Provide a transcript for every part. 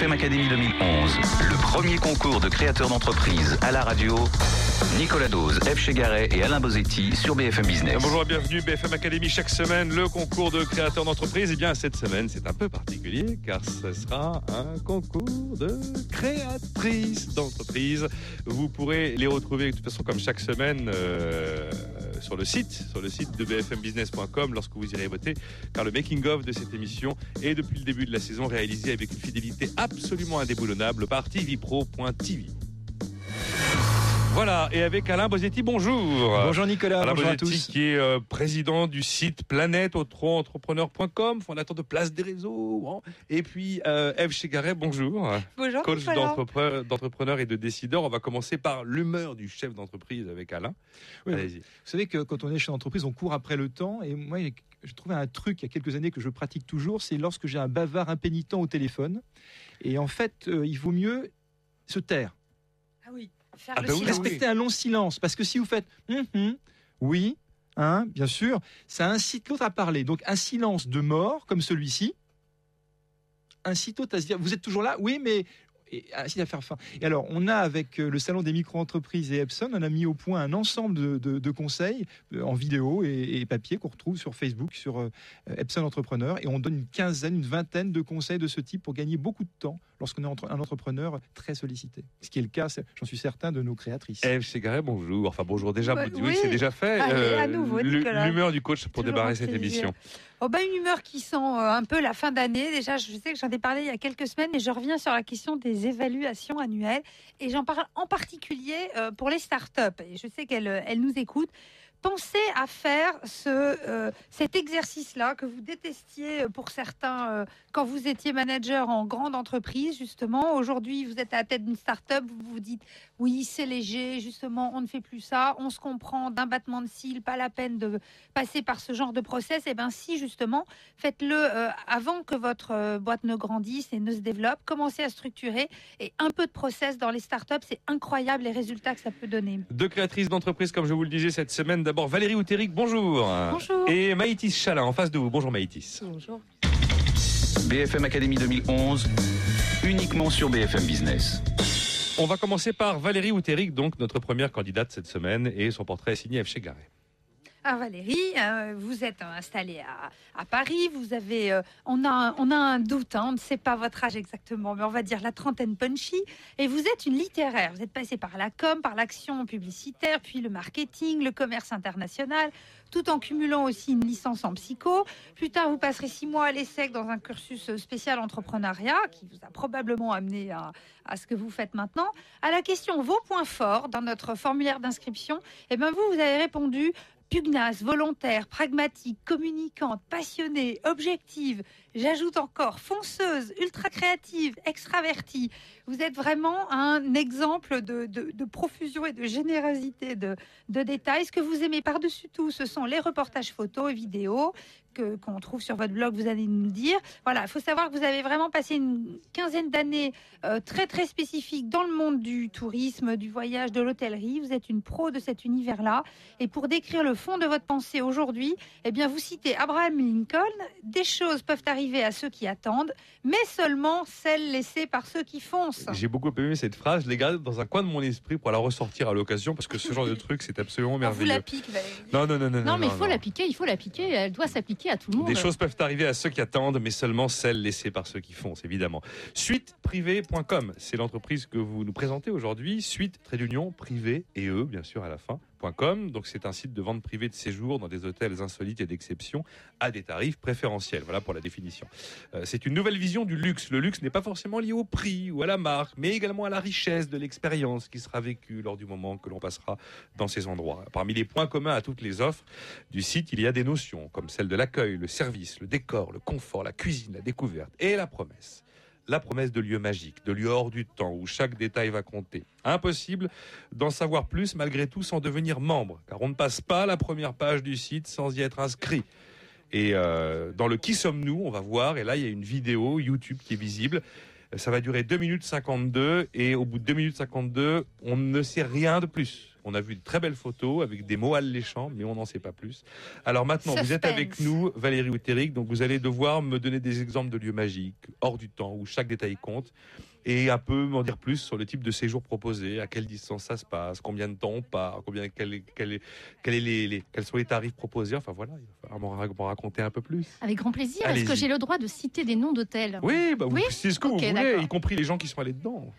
BFM Academy 2011, le premier concours de créateurs d'entreprise à la radio. Nicolas Dose, F. Chegaray et Alain Bozetti sur BFM Business. Bonjour et bienvenue BFM Academy chaque semaine le concours de créateurs d'entreprise. Et bien cette semaine c'est un peu particulier car ce sera un concours de créatrices d'entreprise. Vous pourrez les retrouver de toute façon comme chaque semaine euh, sur le site, sur le site de bfmbusiness.com lorsque vous irez voter car le making of de cette émission est depuis le début de la saison réalisé avec une fidélité absolument indéboulonnable par tvpro.tv. Voilà, et avec Alain Bosetti, bonjour. Bonjour Nicolas, Alain bonjour à Bosetti, tous. qui est euh, président du site planète-entrepreneur.com, fondateur de Place des Réseaux. hein. Et puis, euh, Eve bonjour. Bonjour Coach d'entrepreneurs et de décideurs. On va commencer par l'humeur du chef d'entreprise avec Alain. Oui, Allez-y. Vous savez que quand on est chez l'entreprise, on court après le temps. Et moi, j'ai trouvé un truc il y a quelques années que je pratique toujours, c'est lorsque j'ai un bavard impénitent au téléphone. Et en fait, euh, il vaut mieux se taire. Faire Ah le bah oui, silence. Respecter un long silence. Parce que si vous faites Hum, hum, oui, hein, bien sûr, ça incite l'autre à parler. Donc un silence de mort, comme celui-ci, incite l'autre à se dire Vous êtes toujours là? Oui, mais. Et incite à faire fin. Et alors, on a avec euh, le salon des micro-entreprises et Epson, on a mis au point un ensemble de, de- de conseils euh, en vidéo et, et papier qu'on retrouve sur Facebook, sur euh, Epson Entrepreneur, et on donne une quinzaine, une vingtaine de conseils de ce type pour gagner beaucoup de temps lorsqu'on est entre- un entrepreneur très sollicité. Ce qui est le cas, j'en suis certain, de nos créatrices. Eve Chegaray, bonjour. Enfin, bonjour déjà. Ouais, oui, oui. c'est déjà fait. Nicolas. L'humeur du coach pour Toujours démarrer cette émission. Oh bah, une humeur qui sent euh, un peu la fin d'année. Déjà, je sais que j'en ai parlé il y a quelques semaines et je reviens sur la question des évaluations annuelles. Et j'en parle en particulier euh, pour les startups. Et je sais qu'elles euh, elles nous écoutent. Pensez à faire ce, euh, cet exercice-là que vous détestiez euh, pour certains euh, quand vous étiez manager en grande entreprise, justement. Aujourd'hui, vous êtes à la tête d'une start-up, vous vous dites oui, c'est léger, justement, on ne fait plus ça, on se comprend d'un battement de cils, pas la peine de passer par ce genre de process. Et bien, si, justement, faites-le avant que votre boîte ne grandisse et ne se développe. Commencez à structurer et un peu de process dans les startups, c'est incroyable les résultats que ça peut donner. Deux créatrices d'entreprise, comme je vous le disais cette semaine. D'abord, Valérie Outéric, bonjour. Bonjour. Et Maïtis Chalin, en face de vous. Bonjour Maïtis. Bonjour. BFM Academy 2011, uniquement sur BFM Business. On va commencer par Valérie Outéric, donc notre première candidate cette semaine, et son portrait est signé F. Chegaray. Ah Valérie, euh, vous êtes installée à, Paris, vous avez, euh, on, a, on a un doute, hein, on ne sait pas votre âge exactement, mais on va dire la trentaine punchy, et vous êtes une littéraire, vous êtes passée par la com, par l'action publicitaire, puis le marketing, le commerce international, tout en cumulant aussi une licence en psycho. Plus tard, vous passerez six mois à l'ESSEC dans un cursus spécial entrepreneuriat, qui vous a probablement amené à, à ce que vous faites maintenant. À la question vos points forts dans notre formulaire d'inscription, eh ben vous, vous avez répondu pugnace, volontaire, pragmatique, communicante, passionnée, objective. J'ajoute encore fonceuse, ultra créative, extravertie. Vous êtes vraiment un exemple de, profusion et de générosité de, de détails. Ce que vous aimez par-dessus tout, ce sont les reportages photos et vidéos que qu'on trouve sur votre blog. Vous allez nous dire. Voilà, il faut savoir que vous avez vraiment passé une quinzaine d'années euh, très très spécifiques dans le monde du tourisme, du voyage, de l'hôtellerie. Vous êtes une pro de cet univers-là. Et pour décrire le fond de votre pensée aujourd'hui, eh bien, vous citez Abraham Lincoln. Des choses peuvent arriver à ceux qui attendent, mais seulement celles laissées par ceux qui foncent. J'ai beaucoup aimé cette phrase, je l'ai gardée dans un coin de mon esprit pour la ressortir à l'occasion, parce que ce genre de truc, c'est absolument On vous merveilleux. la pique, Valérie. Non, non, non, non. Non, mais il faut la piquer, il faut la piquer, elle doit s'appliquer à tout le monde. Des choses peuvent arriver à ceux qui attendent, mais seulement celles laissées par ceux qui foncent, évidemment. Suiteprivé.com, c'est l'entreprise que vous nous présentez aujourd'hui. Suite, trait d'union, privé et eux, bien sûr, à la fin. Donc c'est un site de vente privée de séjour dans des hôtels insolites et d'exception à des tarifs préférentiels. Voilà pour la définition. Euh, c'est une nouvelle vision du luxe. Le luxe n'est pas forcément lié au prix ou à la marque, mais également à la richesse de l'expérience qui sera vécue lors du moment que l'on passera dans ces endroits. Parmi les points communs à toutes les offres du site, il y a des notions comme celle de l'accueil, le service, le décor, le confort, la cuisine, la découverte et la promesse. La promesse de lieux magiques, de lieux hors du temps où chaque détail va compter. Impossible d'en savoir plus malgré tout sans devenir membre, car on ne passe pas la première page du site sans y être inscrit. Et euh, dans le Qui sommes-nous, on va voir, et là il y a une vidéo YouTube qui est visible. Ça va durer 2 minutes 52 et au bout de 2 minutes 52, on ne sait rien de plus. On a vu de très belles photos avec des mots alléchants, mais on n'en sait pas plus. Alors maintenant, vous êtes avec nous, Valérie Outeric, donc vous allez devoir me donner des exemples de lieux magiques, hors du temps, où chaque détail compte, et un peu m'en dire plus sur le type de séjour proposé, à quelle distance ça se passe, combien de temps on part, combien, quel, quel est- quel est les, les- quels sont les tarifs proposés. Enfin voilà, il va falloir m'en ra- m'en raconter un peu plus. Avec grand plaisir. Est-ce que j'ai le droit de citer des noms d'hôtels? Oui, bah, Oui c'est ce que vous voulez, y compris les gens qui sont allés dedans.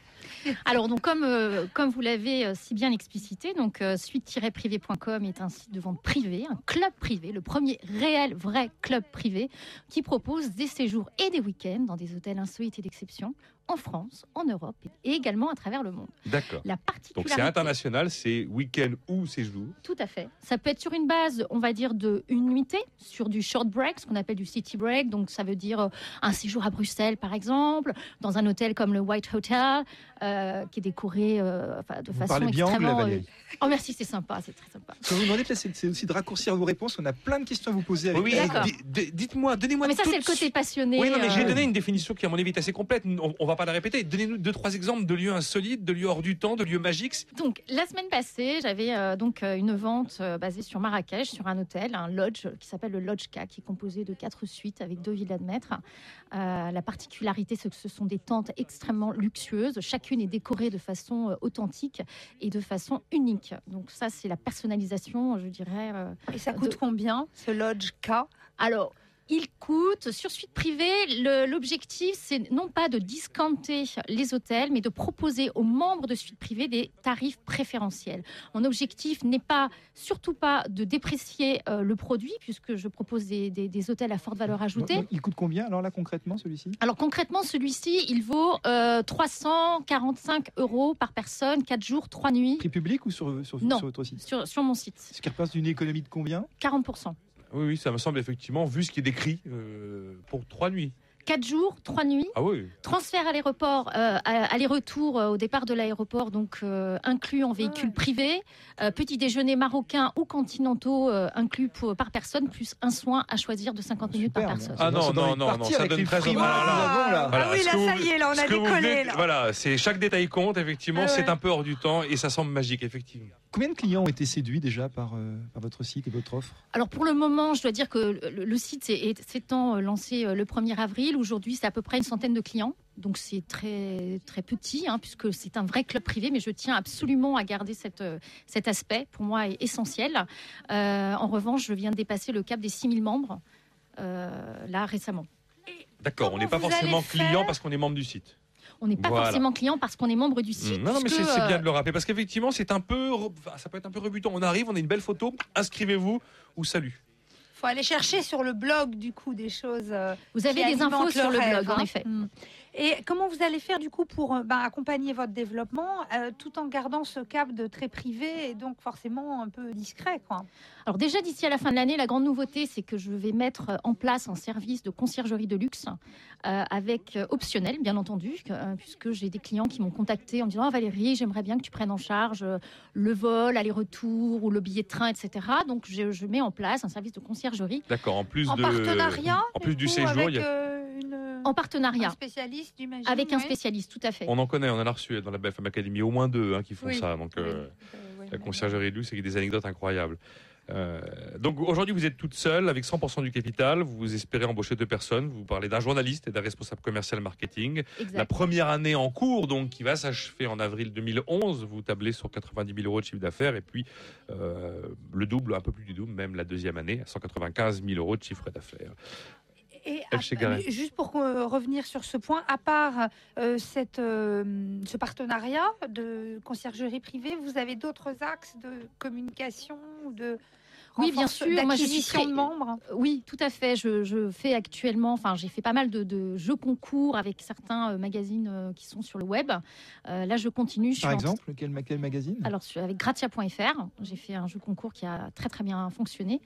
Alors, donc, comme, euh, vous l'avez euh, si bien explicité, donc euh, suite-privé.com est un site de vente privé, un club privé, le premier réel, vrai club privé qui propose des séjours et des week-ends dans des hôtels insolites et d'exception en France, en Europe et également à travers le monde. D'accord. La Donc particularité, c'est international, c'est week-end ou séjour. Tout à fait. Ça peut être sur une base, on va dire, de une nuitée, sur du short break, ce qu'on appelle du city break. Donc, ça veut dire euh, un séjour à Bruxelles, par exemple, dans un hôtel comme le White Hotel, euh, qui est décoré euh, enfin, de Vous façon parlez bien anglais, extrêmement. euh, Valérie. Oh, merci, c'est sympa, c'est très sympa. Ce que vous demandez, c'est aussi de raccourcir vos réponses. On a plein de questions à vous poser. Avec Oui, dites-moi, donnez-moi Mais ça, c'est le côté passionné. Oui, non, mais j'ai euh, donné une définition qui, à mon avis, est assez complète. On, on va pas la répéter. Donnez-nous deux, trois exemples de lieux insolites, de lieux hors du temps, de lieux magiques. Donc, la semaine passée, j'avais euh, donc euh, une vente euh, basée sur Marrakech, sur un hôtel, un lodge qui s'appelle le Lodge K, qui est composé de quatre suites avec deux villas de maître. Euh, la particularité, c'est que ce sont des tentes extrêmement luxueuses. Chacune est décorée de façon euh, authentique et de façon unique. Donc, ça, c'est la personnalisation, je dirais. euh, Et ça coûte combien, ce Lodge K? Alors, il coûte, sur suite privée, l'objectif, c'est non pas de discounter les hôtels, mais de proposer aux membres de suite privée des tarifs préférentiels. Mon objectif n'est pas, surtout pas, de déprécier euh, le produit, puisque je propose des, des- des hôtels à forte valeur ajoutée. Il coûte combien alors là concrètement celui-ci? Alors concrètement, celui-ci, il vaut euh, 345 euros par personne, 4 jours, 3 nuits, Prix public ou sur, sur, Non. sur votre site? sur, sur mon site. Ce qui représente une économie de combien? 40%. Oui, ça me semble effectivement, vu ce qui est décrit, euh, pour trois nuits. 4 jours, 3 nuits. Ah oui. Transfert à l'aéroport, euh, aller-retour euh, au départ de l'aéroport, donc euh, inclus en véhicule Ouais. privé, euh, petit déjeuner marocain ou continentaux euh, inclus pour- par personne, plus un soin à choisir de 50 minutes par personne. Ah non, non, non, non, ça donne très Ah. Voilà, ah oui, là, vous- ça y est, là, on a décollé. venez- là. Voilà, c'est chaque détail compte, effectivement, Ah c'est ouais. un peu hors du temps et ça semble magique, effectivement. Combien de clients ont été séduits déjà par, euh, par votre site et votre offre? Alors pour le moment, je dois dire que le, le site s'étant euh, lancé euh, le 1er avril. Aujourd'hui, c'est à peu près une centaine de clients. Donc c'est très, très petit, hein, puisque c'est un vrai club privé, mais je tiens absolument à garder cette, euh, cet aspect. Pour moi, est essentiel. Euh, en revanche, je viens de dépasser le cap des 6000 membres, euh, là, récemment. D'accord, on n'est pas forcément client parce qu'on est membre du site. On n'est pas Voilà. forcément client parce qu'on est membre du site. Non, non, mais c'est bien de le rappeler parce qu'effectivement, c'est un peu, ça peut être un peu rebutant. On arrive, on a une belle photo, inscrivez-vous ou salut. Faut aller chercher sur le blog du coup des choses. euh, Vous avez des infos sur le blog, en hein. effet. Mm. Et comment vous allez faire du coup pour euh, ben, accompagner votre développement euh, tout en gardant ce cap de très privé et donc forcément un peu discret quoi? Alors déjà d'ici à la fin de l'année, la grande nouveauté, c'est que je vais mettre en place un service de conciergerie de luxe euh, avec euh, optionnel, bien entendu, que- euh, puisque j'ai des clients qui m'ont contacté en disant Ah, Valérie, j'aimerais bien que tu prennes en charge euh, le vol, aller-retour ou le billet de train, etc. Donc je, je mets en place un service de conciergerie D'accord, en plus En de. partenariat En plus du coup, séjour, avec il y a- euh, une, en un partenariat spécialiste j'imagine. avec un spécialiste, tout à fait. on en connaît, on en a reçu dans la BFM Academy, au moins deux hein, qui font Oui. ça. Donc, Oui. euh, Euh, oui, la conciergerie de luxe, c'est des anecdotes incroyables. Euh, donc aujourd'hui, vous êtes toute seule avec 100% du capital. Vous espérez embaucher deux personnes. Vous parlez d'un journaliste et d'un responsable commercial marketing. Exact. La première année en cours, donc qui va s'achever en avril 2011, vous tablez sur 90 000 euros de chiffre d'affaires et puis euh, le double, un peu plus du double, même la deuxième année, à 195 000 euros de chiffre d'affaires. Et juste pour euh, revenir sur ce point, à part euh, cette, euh, ce partenariat de conciergerie privée, vous avez d'autres axes de communication ou de Oui, bien sûr. Moi, je suis d'acquisition très- de membres Oui, tout à fait. Je, je fais actuellement, enfin, j'ai fait pas mal de, de jeux concours avec certains euh, magazines euh, qui sont sur le web. Euh, là, je continue. Je Par suis en- exemple, quel, ma- quel magazine? Alors, avec Gratia.fr, j'ai fait un jeu concours qui a très très bien fonctionné.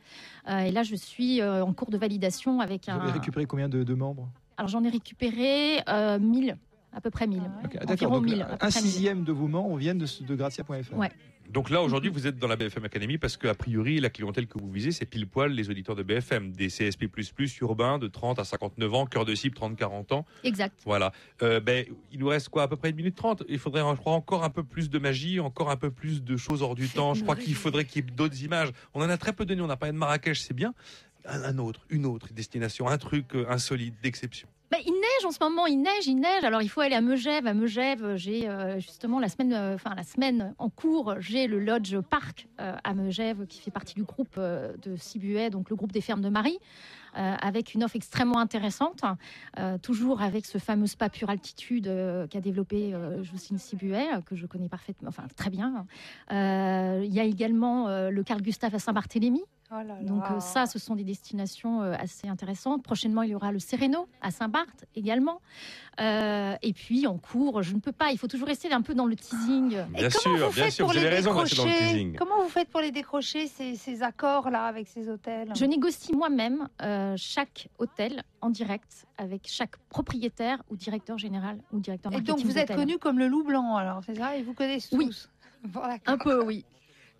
Euh, et là, je suis euh, en cours de validation avec Vous un. avez récupéré combien de, de membres? Alors, j'en ai récupéré euh, 1000, à peu près 1000. Ok, Environ D'accord, donc 1000, à peu un près 1000. sixième de vos membres viennent de, de Gratia.fr. Ouais. Donc là, aujourd'hui, vous êtes dans la BFM Academy parce qu'a priori, la clientèle que vous visez, c'est pile poil les auditeurs de BFM, des CSP++ urbains de 30 à 59 ans, cœur de cible 30-40 ans. Exact. Voilà. Euh, ben, il nous reste quoi? À peu près une minute trente? Il faudrait, je crois, encore un peu plus de magie, encore un peu plus de choses hors du temps. Je crois qu'il faudrait qu'il y ait d'autres images. On en a très peu donné. On a parlé de Marrakech, c'est bien. Un, un autre, une autre destination, un truc euh, insolite, d'exception. Bah, il neige en ce moment, il neige, il neige. Alors il faut aller à Megève. À Megève, j'ai euh, justement la semaine, euh, enfin la semaine en cours, j'ai le Lodge Park euh, à Megève qui fait partie du groupe euh, de Cibuet, donc le groupe des fermes de Marie, euh, avec une offre extrêmement intéressante, euh, toujours avec ce fameux spa pure altitude euh, qu'a développé euh, Jocelyne Cibuet, euh, que je connais parfaitement, enfin très bien. Euh, Il y a également euh, le Carl Gustave à Saint-Barthélemy. Oh là là. Donc euh, ça, ce sont des destinations euh, assez intéressantes. Prochainement, il y aura le Sereno à Saint-Barth également. Euh, et puis en cours, je ne peux pas. Il faut toujours rester un peu dans le teasing. Et Bien comment sûr, vous bien faites sûr, pour vous avez les raison dans le teasing. Comment vous faites pour les décrocher ces, ces accords là avec ces hôtels? Je négocie moi-même euh, chaque hôtel en direct avec chaque propriétaire ou directeur général ou directeur Et donc vous êtes connu comme le loup blanc alors, c'est ça? Et vous connaissez Oui. tous? Bon, d'accord. Un peu, oui,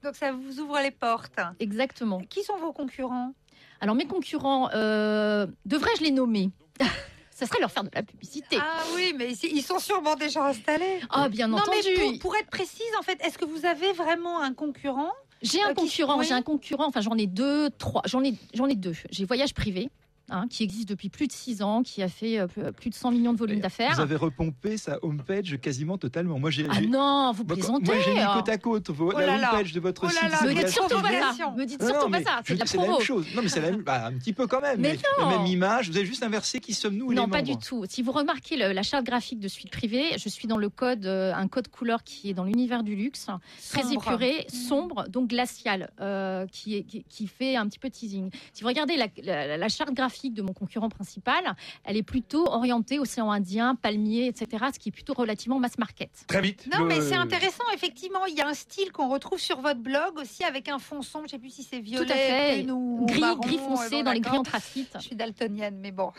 Donc ça vous ouvre les portes. exactement. Qui sont vos concurrents? Alors mes concurrents, euh, devrais-je les nommer? Ça serait leur faire de la publicité. Ah oui, mais ils sont sûrement déjà installés. Ah, bien non, entendu. mais pour, pour être précise, en fait, est-ce que vous avez vraiment un concurrent? J'ai un Euh, concurrent, j'ai un concurrent, enfin j'en ai deux, trois, j'en ai, j'en ai deux. J'ai Voyage Privé, hein, qui existe depuis plus de six ans, qui a fait euh, plus de 100 millions de volume Vous d'affaires. avez repompé sa homepage quasiment totalement. Moi, j'ai Ah j'ai- non, vous moi, plaisantez. moi, j'ai mis hein. côte à côte vos- Oh la homepage de votre Oh là site. Me dites surtout pas ça. Me dites Non, surtout non, pas mais ça. C'est de la même chose. Non, mais c'est la même, bah, un petit peu quand même. Mais la non. même image. Vous avez juste inversé qui sommes-nous les Non, pas du tout. Si vous remarquez le- la charte graphique de Suite Privée, je suis dans le code, euh, un code couleur qui est dans l'univers du luxe, très épuré, sombre, donc glacial, euh, qui, est, qui, qui fait un petit peu teasing. Si vous regardez la, la- la charte graphique de mon concurrent principal, elle est plutôt orientée océan Indien, palmier, etc., ce qui est plutôt relativement mass market. Très vite. Non, le- mais c'est intéressant, effectivement. Il y a un style qu'on retrouve sur votre blog aussi avec un fond sombre. Je sais plus si c'est violet, Tout à fait. ou Gris, marron. gris euh, foncé bon, dans les gris anthracite. Je suis daltonienne, mais bon.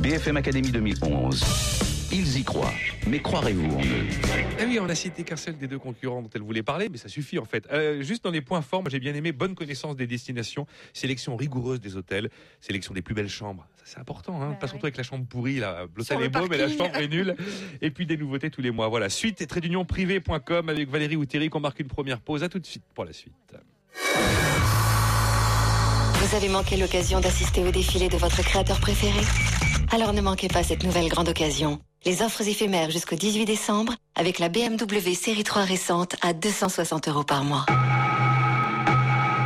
BFM Academy 2011. Ils y croient, mais croirez-vous en eux Eh oui, on a cité qu'un seul des deux concurrents dont elle voulait parler, mais ça suffit en fait. Euh, juste dans les points forts, moi j'ai bien aimé bonne connaissance des destinations, sélection rigoureuse des hôtels, sélection des plus belles chambres. Ça c'est important, hein, Bah pas oui. surtout avec la chambre pourrie. L'hôtel le est beau, mais la chambre est nulle. Et puis des nouveautés tous les mois. Voilà. Suite et trait d'union privé.com avec Valérie Outéry qu'on marque une première pause. À tout de suite pour la suite. Vous avez manqué l'occasion d'assister au défilé de votre créateur préféré? Alors ne manquez pas cette nouvelle grande occasion. Les offres éphémères jusqu'au 18 décembre avec la BMW série 3 récente à 260 euros par mois.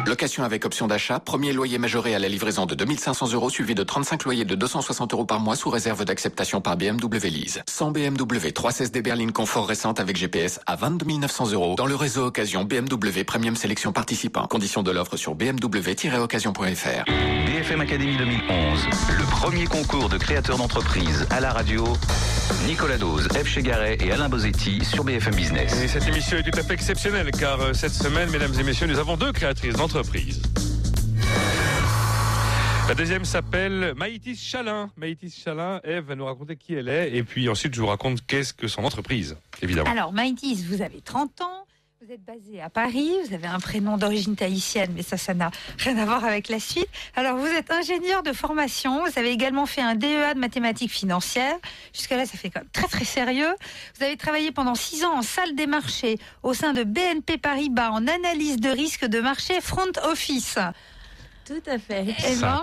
Location avec option d'achat, premier loyer majoré à la livraison de 2500 euros suivi de 35 loyers de 260 euros par mois sous réserve d'acceptation par BMW Lease. 100 BMW 316D berline confort récente avec GPS à 22 900 euros dans le réseau occasion BMW Premium Sélection participant. Conditions de l'offre sur bmw-occasion.fr. BFM Academy 2011. Le premier concours de créateurs d'entreprise à la radio. Nicolas Dose, F. Chegaray et Alain Bozetti sur BFM Business. Et cette émission est tout à fait exceptionnelle car euh, cette semaine, mesdames et messieurs, nous avons deux créatrices d'entreprise. La deuxième s'appelle Maïtis Chalin. Maïtis Chalin, Eve va nous raconter qui elle est et puis ensuite je vous raconte qu'est-ce que son entreprise, évidemment. Alors, Maïtis, vous avez 30 ans. Vous êtes basé à Paris, vous avez un prénom d'origine tahitienne, mais ça, ça n'a rien à voir avec la suite. Alors, vous êtes ingénieur de formation, vous avez également fait un DEA de mathématiques financières. Jusqu'à là, ça fait quand même très très sérieux. Vous avez travaillé pendant six ans en salle des marchés au sein de BNP Paribas en analyse de risque de marché front office. Tout à fait. Eh ben.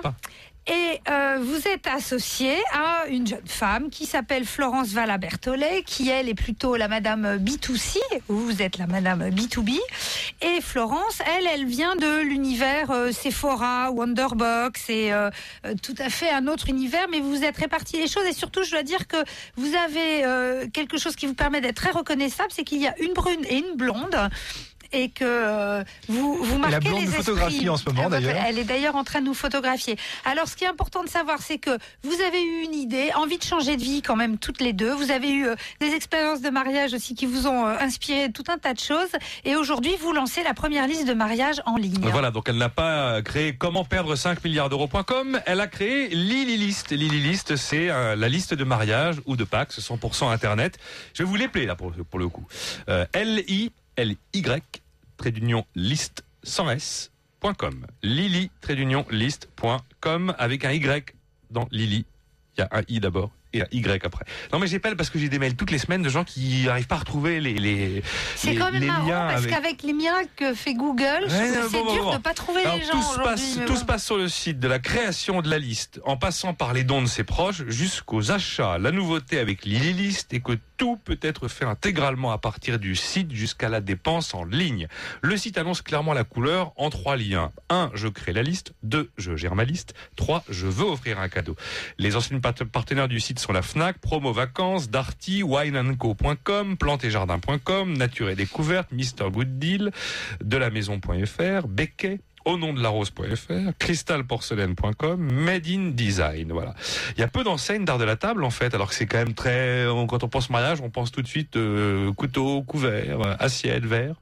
Et euh, vous êtes associé à une jeune femme qui s'appelle Florence Valla Berthollet, qui elle est plutôt la madame B2C, vous êtes la madame B2B. Et Florence, elle, elle vient de l'univers euh, Sephora, Wonderbox et euh, euh, tout à fait un autre univers, mais vous êtes répartis les choses et surtout, je dois dire que vous avez euh, quelque chose qui vous permet d'être très reconnaissable, c'est qu'il y a une brune et une blonde. Et que euh, vous, vous marquez la blonde les nous photographie en ce moment, Ah, d'ailleurs. Elle est d'ailleurs en train de nous photographier. Alors, ce qui est important de savoir, c'est que vous avez eu une idée, envie de changer de vie quand même toutes les deux. Vous avez eu euh, des expériences de mariage aussi qui vous ont euh, inspiré tout un tas de choses. Et aujourd'hui, vous lancez la première liste de mariage en ligne. Voilà, donc elle n'a pas créé comment perdre 5 milliards d'euros.com, elle a créé Lily List. Lily List, c'est la liste de mariage ou de Pax 100% Internet. Je vais vous l'épeler là pour, pour le coup. Euh, L-I L-Y, trait d'union liste sans S.com. Lily, trait d'union liste.com avec un Y dans Lily. Il y a un I d'abord et un Y après. Non mais j'appelle parce que j'ai des mails toutes les semaines de gens qui n'arrivent pas à retrouver les les C'est les- quand même les marrant liens parce avec- qu'avec les miracles que fait Google, Ouais, c'est non, bon, bon, dur bon. de pas trouver Alors, les gens tout se aujourd'hui. passe, mais tout bon. se passe sur le site, de la création de la liste, en passant par les dons de ses proches, jusqu'aux achats. La nouveauté avec Lily List est que tout peut être fait intégralement à partir du site jusqu'à la dépense en ligne. Le site annonce clairement la couleur en trois liens. 1. Je crée la liste. 2. Je gère ma liste. 3. Je veux offrir un cadeau. Les anciens part- partenaires du site sont la FNAC, Promo Vacances, Darty, wineandco.com, plantes-et-jardins.com, Nature et Découverte, Mr Good Deal, de la au nom de la rose.fr, cristalporcelaine.com, made in design. Voilà. Il y a peu d'enseignes d'art de la table en fait, alors que c'est quand même très. Quand on pense mariage, on pense tout de suite euh, couteau, couvert, euh, assiette, verre.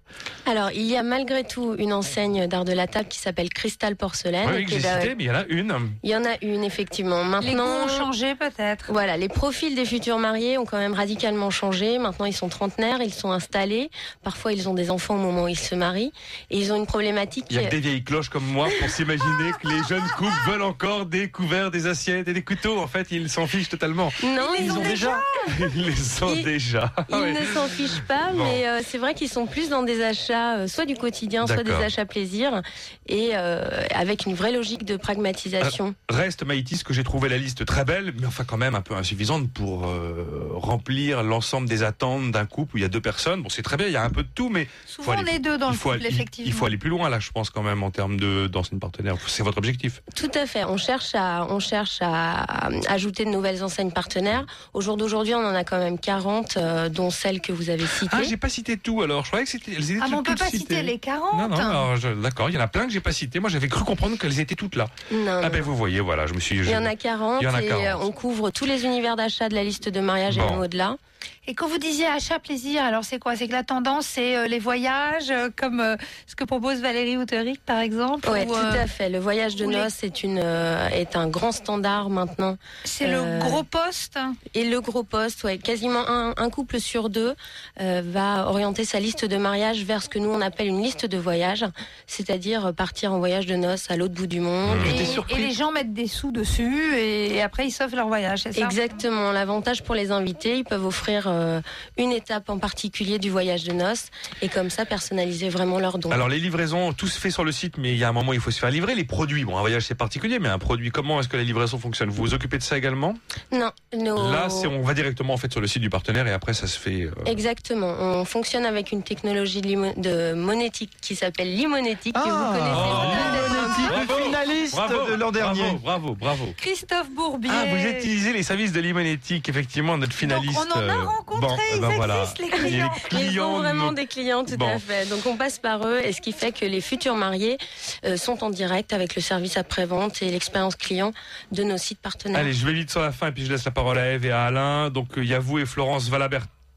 Alors, il y a malgré tout une enseigne d'art de la table qui s'appelle Cristal Porcelaine. Oui, que qui est, mais il y en a une. Il y en a une, effectivement. Les goûts Maintenant, ont changé peut-être. Voilà, les profils des futurs mariés ont quand même radicalement changé. Maintenant, ils sont trentenaires, ils sont installés. Parfois, ils ont des enfants au moment où ils se marient. Et ils ont une problématique. Il y a que des vieilles cloches comme moi pour s'imaginer que les jeunes couples veulent encore des couverts, des assiettes et des couteaux. En fait, ils s'en fichent totalement. Non, Ils ils, les ont ont déjà. Ils les ont Ils- déjà. Ils Ouais. ne s'en fichent pas, Bon. mais euh, c'est vrai qu'ils sont plus dans des achats, euh, soit du quotidien, soit des achats plaisir, et euh, avec une vraie logique de pragmatisation. Reste Maïtis que j'ai trouvé la liste très belle, mais enfin quand même un peu insuffisante pour euh, remplir l'ensemble des attentes d'un couple où il y a deux personnes. Bon, c'est très bien, il y a un peu de tout, mais Souvent aller- on est deux dans le faut, couple, aller, il- effectivement. il faut aller plus loin là, je pense quand même en termes de d'enseignes partenaires. C'est votre objectif. Tout à fait. On cherche à, on cherche à, à ajouter de nouvelles enseignes partenaires. Au jour d'aujourd'hui, on en a quand même 40, euh, dont celles que vous avez citées. Ah, j'ai pas cité tout alors. Je croyais que c'était. Elles étaient Ah, mais on toutes peut pas citées. citer les 40. Non, non, d'accord, il y en a plein que j'ai pas cité. Moi, j'avais cru comprendre qu'elles étaient toutes là. Non, Ah non. ben vous voyez, voilà, je me suis. Il y en a 40 Il y en a et 40. euh, on couvre tous les univers d'achat de la liste de mariage et Bon. même au-delà. Et quand vous disiez achat plaisir, alors c'est quoi? C'est que la tendance, c'est euh, les voyages, euh, comme euh, ce que propose Valérie Outeric, par exemple Oui, ou, tout euh, à fait. Le voyage de les- noces est, une, euh, est un grand standard maintenant. C'est Euh, le gros poste? Et le gros poste, ouais, quasiment un, un couple sur deux euh, va orienter sa liste de mariage vers ce que nous on appelle une liste de voyage, c'est-à-dire partir en voyage de noces à l'autre bout du monde. Mmh. Et- les gens mettent des sous dessus et, et après ils sauvent leur voyage, c'est ça? Exactement. L'avantage pour les invités, ils peuvent offrir euh, une étape en particulier du voyage de noces et comme ça personnaliser vraiment leur don. Alors les livraisons, tout se fait sur le site, mais il y a un moment où il faut se faire livrer les produits. Bon, un voyage c'est particulier, mais un produit, comment est-ce que la livraison fonctionne? Vous vous occupez de ça également? Non, nos- Là, c'est on va directement en fait sur le site du partenaire et après ça se fait. euh, Exactement. On fonctionne avec une technologie de, limo- de monétique qui s'appelle Limonétique, que Ah, vous connaissez oh, Bravo, le finaliste bravo, de l'an dernier. Bravo, bravo, bravo. Christophe Bourbier. Ah, vous utilisez les services de Limonétique, effectivement, notre finaliste. Donc, on en a rencontré, bon, eh ils ben voilà. les clients. Ils sont vraiment des clients, tout Bon. à fait. Donc on passe par eux, et ce qui fait que les futurs mariés euh, sont en direct avec le service après-vente et l'expérience client de nos sites partenaires. Allez, je vais vite sur la fin et puis je laisse la parole à Eve et à Alain. Donc euh, il y a vous et Florence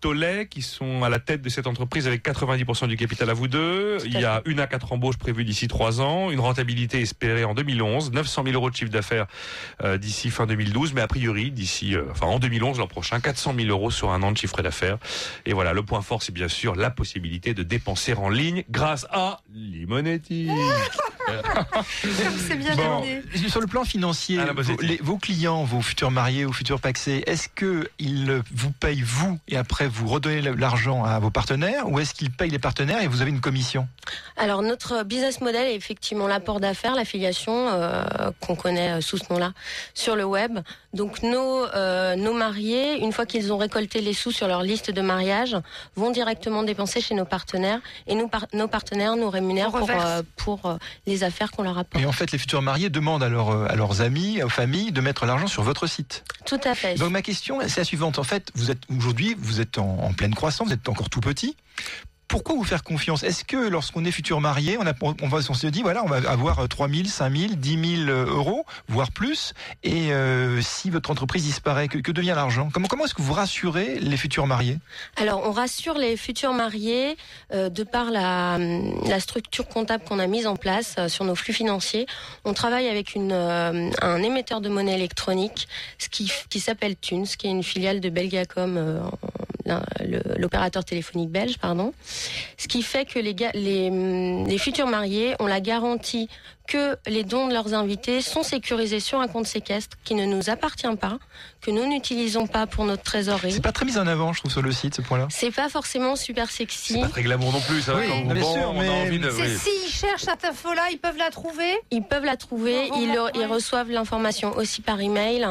Valabertolet qui sont à la tête de cette entreprise avec 90% du capital à vous deux. Il y a une à quatre embauches prévues d'ici trois ans, une rentabilité espérée en 2011, 900 000 euros de chiffre d'affaires euh, d'ici fin 2012, mais a priori d'ici, euh, enfin en 2011 l'an prochain, 400 000 euros sur un an de chiffre d'affaires. Et voilà, le point fort, c'est bien sûr la possibilité de dépenser en ligne grâce à Limonetti. C'est bien Bon. amené. Sur le plan financier, Ah, là, bah, vos, les- clients, vos futurs mariés ou futurs paxés, est-ce qu'ils vous payent vous et après vous redonnez l'argent à vos partenaires ou est-ce qu'ils payent les partenaires et vous avez une commission? Alors notre business model est effectivement l'apport d'affaires, l'affiliation euh, qu'on connaît euh, sous ce nom-là sur le web. Donc nos euh, nos mariés, une fois qu'ils ont récolté les sous sur leur liste de mariage, vont directement dépenser chez nos partenaires et nous par- nos partenaires nous rémunèrent pour euh, pour euh, affaires qu'on leur apporte. Et en fait, les futurs mariés demandent à, leurs, euh, à leurs amis, aux familles, de mettre l'argent sur votre site. Tout à fait. Donc ma question, c'est la suivante. En fait, vous êtes aujourd'hui, vous êtes en, en pleine croissance, vous êtes encore tout petit. Pourquoi vous faire confiance? Est-ce que lorsqu'on est futur marié, on, va, se dit, voilà, on va avoir 3 000, 5 000, 10 000 euros, voire plus, et euh, si votre entreprise disparaît, que, devient l'argent? Comment, est-ce que vous rassurez les futurs mariés? Alors, on rassure les futurs mariés euh, de par la, la structure comptable qu'on a mise en place euh, sur nos flux financiers. On travaille avec un émetteur de monnaie électronique, ce qui, qui s'appelle Tunes, qui est une filiale de Belgacom l'opérateur téléphonique belge, pardon. Ce qui fait que les, les, les futurs mariés ont la garantie que les dons de leurs invités sont sécurisés sur un compte séquestre qui ne nous appartient pas, que nous n'utilisons pas pour notre trésorerie. C'est pas très mis en avant, je trouve, sur le site, ce point-là. C'est pas forcément super sexy. C'est pas très glamour non plus, ça va Oui, on bien vend, sûr, on a mais- envie de. C'est oui. s'ils cherchent cette info-là, ils peuvent la trouver? Ils peuvent la trouver, Bon, bon, ils, bon, le- ils ouais. reçoivent l'information aussi par email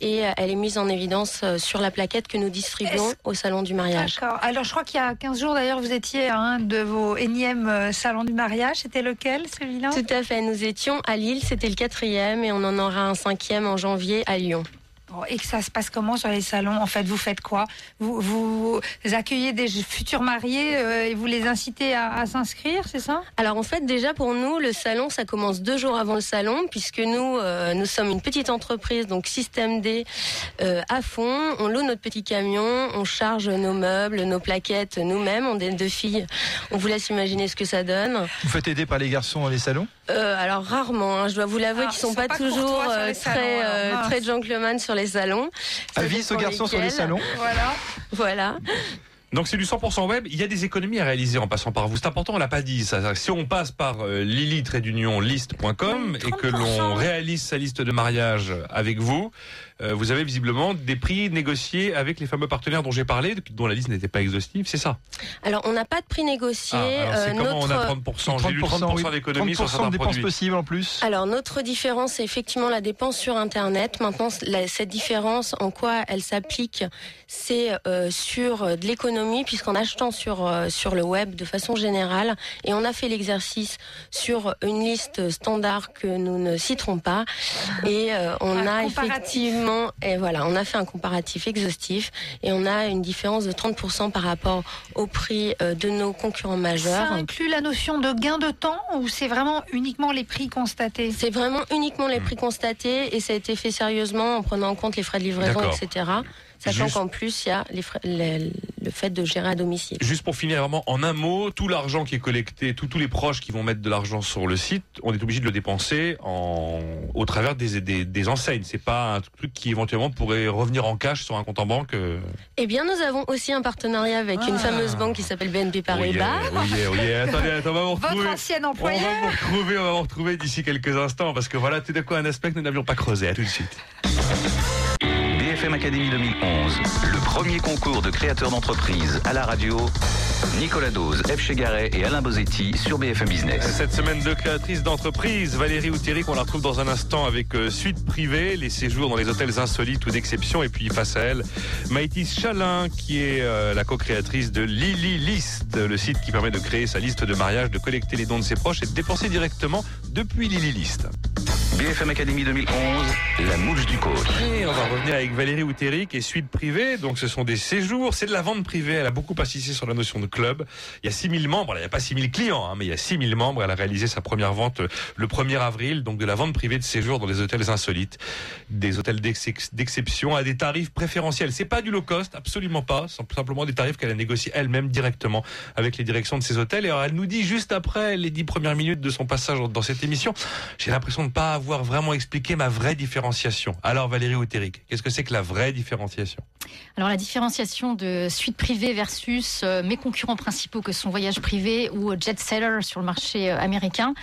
et euh, elle est mise en évidence euh, sur la plaquette que nous distribuons au salon du mariage. D'accord. Alors, je crois qu'il y a 15 jours, d'ailleurs, vous étiez à un de vos énièmes euh, salons du mariage. C'était lequel, celui-là? Tout à fait, nous étions à Lille, c'était le quatrième et on en aura un cinquième en janvier à Lyon. Bon, Et que ça se passe comment sur les salons? En fait, vous faites quoi? Vous, vous accueillez des futurs mariés euh, et vous les incitez à, à s'inscrire, c'est ça? Alors en fait déjà pour nous le salon ça commence deux jours avant le salon puisque nous euh, nous sommes une petite entreprise donc système D euh, à fond. On loue notre petit camion on charge nos meubles nos plaquettes nous-mêmes. On est deux filles. On vous laisse imaginer ce que ça donne. Vous faites aider par les garçons dans les salons? Euh, alors rarement hein, je dois vous l'avouer Ah, qu'ils sont ils sont pas, pas toujours les salons, très alors, euh, très gentleman sur les salons Ça Avis aux dépend garçons sur les salons Voilà. voilà Donc c'est du 100% web. Il y a des économies à réaliser en passant par vous. C'est important, on l'a pas dit. Ça, si on passe par euh, lily et que 30%. l'on réalise sa liste de mariage avec vous, euh, vous avez visiblement des prix négociés avec les fameux partenaires dont j'ai parlé, dont la liste n'était pas exhaustive. C'est ça? alors on n'a pas de prix négocié Ah, Euh, comment on a notre- 30% J'ai lu 30% oui, d'économies sur 30% certains de dépenses produits. possibles en plus. Alors notre différence, c'est effectivement la dépense sur Internet. Maintenant, la- cette différence, en quoi elle s'applique, c'est euh, sur de l'économie, puisqu'en achetant sur euh, sur le web de façon générale, et on a fait l'exercice sur une liste standard que nous ne citerons pas, et euh, on a comparatif. effectivement, et voilà, on a fait un comparatif exhaustif, et on a une différence de 30% par rapport au prix euh, de nos concurrents Ça majeurs. inclut la notion de gain de temps ou c'est vraiment uniquement les prix constatés? C'est vraiment uniquement les prix constatés et ça a été fait sérieusement en prenant en compte les frais de livraison, etc. Sachant Juste- qu'en plus, il y a les frais- le, le fait de gérer à domicile. Juste pour finir vraiment en un mot, tout l'argent qui est collecté, tous tous les proches qui vont mettre de l'argent sur le site, on est obligé de le dépenser en, au travers des, des, des enseignes. C'est pas un truc qui éventuellement pourrait revenir en cash sur un compte en banque. euh. Eh bien, nous avons aussi un partenariat avec une Ah. fameuse banque qui s'appelle BNP Paribas. Oui, oui, oui. Attendez, attends, on va vous Votre retrouver. ancienne On va employeur vous retrouver, on va vous retrouver d'ici quelques instants parce que voilà, tout d'un coup un aspect que nous n'avions pas creusé. À tout de suite. BFM Academy 2011, le premier concours de créateurs d'entreprise à la radio. Nicolas Dose, F. Chegaray et Alain Bozetti sur BFM Business. Cette semaine de créatrice d'entreprise, Valérie Outéric, on la retrouve dans un instant avec euh, Suite Privée, les séjours dans les hôtels insolites ou d'exception. Et puis face à elle, Maïtis Chalin, qui est euh, la co-créatrice de Lily List, le site qui permet de créer sa liste de mariage, de collecter les dons de ses proches et de dépenser directement depuis Lily List. BFM Academy 2011, la mouche du coach. Et on va revenir avec Valérie Outéric et Suite Privée. Donc ce sont des séjours, c'est de la vente privée. Elle a beaucoup insisté sur la notion de club. Il y a 6000 membres, il n'y a pas 6000 clients, hein, mais il y a 6000 membres. Elle a réalisé sa première vente euh, le 1er avril, donc de la vente privée de séjours dans des hôtels insolites, des hôtels d'ex- d'exception à des tarifs préférentiels. C'est pas du low cost, absolument pas. Simplement des tarifs qu'elle a négociés elle-même directement avec les directions de ces hôtels. Et alors elle nous dit juste après les dix premières minutes de son passage dans cette émission, j'ai l'impression de ne pas avoir vraiment expliqué ma vraie différenciation. Alors Valérie Outéric, qu'est-ce que c'est que la vraie différenciation? Alors la différenciation de suite privée versus euh, mes concurrents principaux que sont Voyage Privé ou euh, Jet Seller sur le marché euh, américain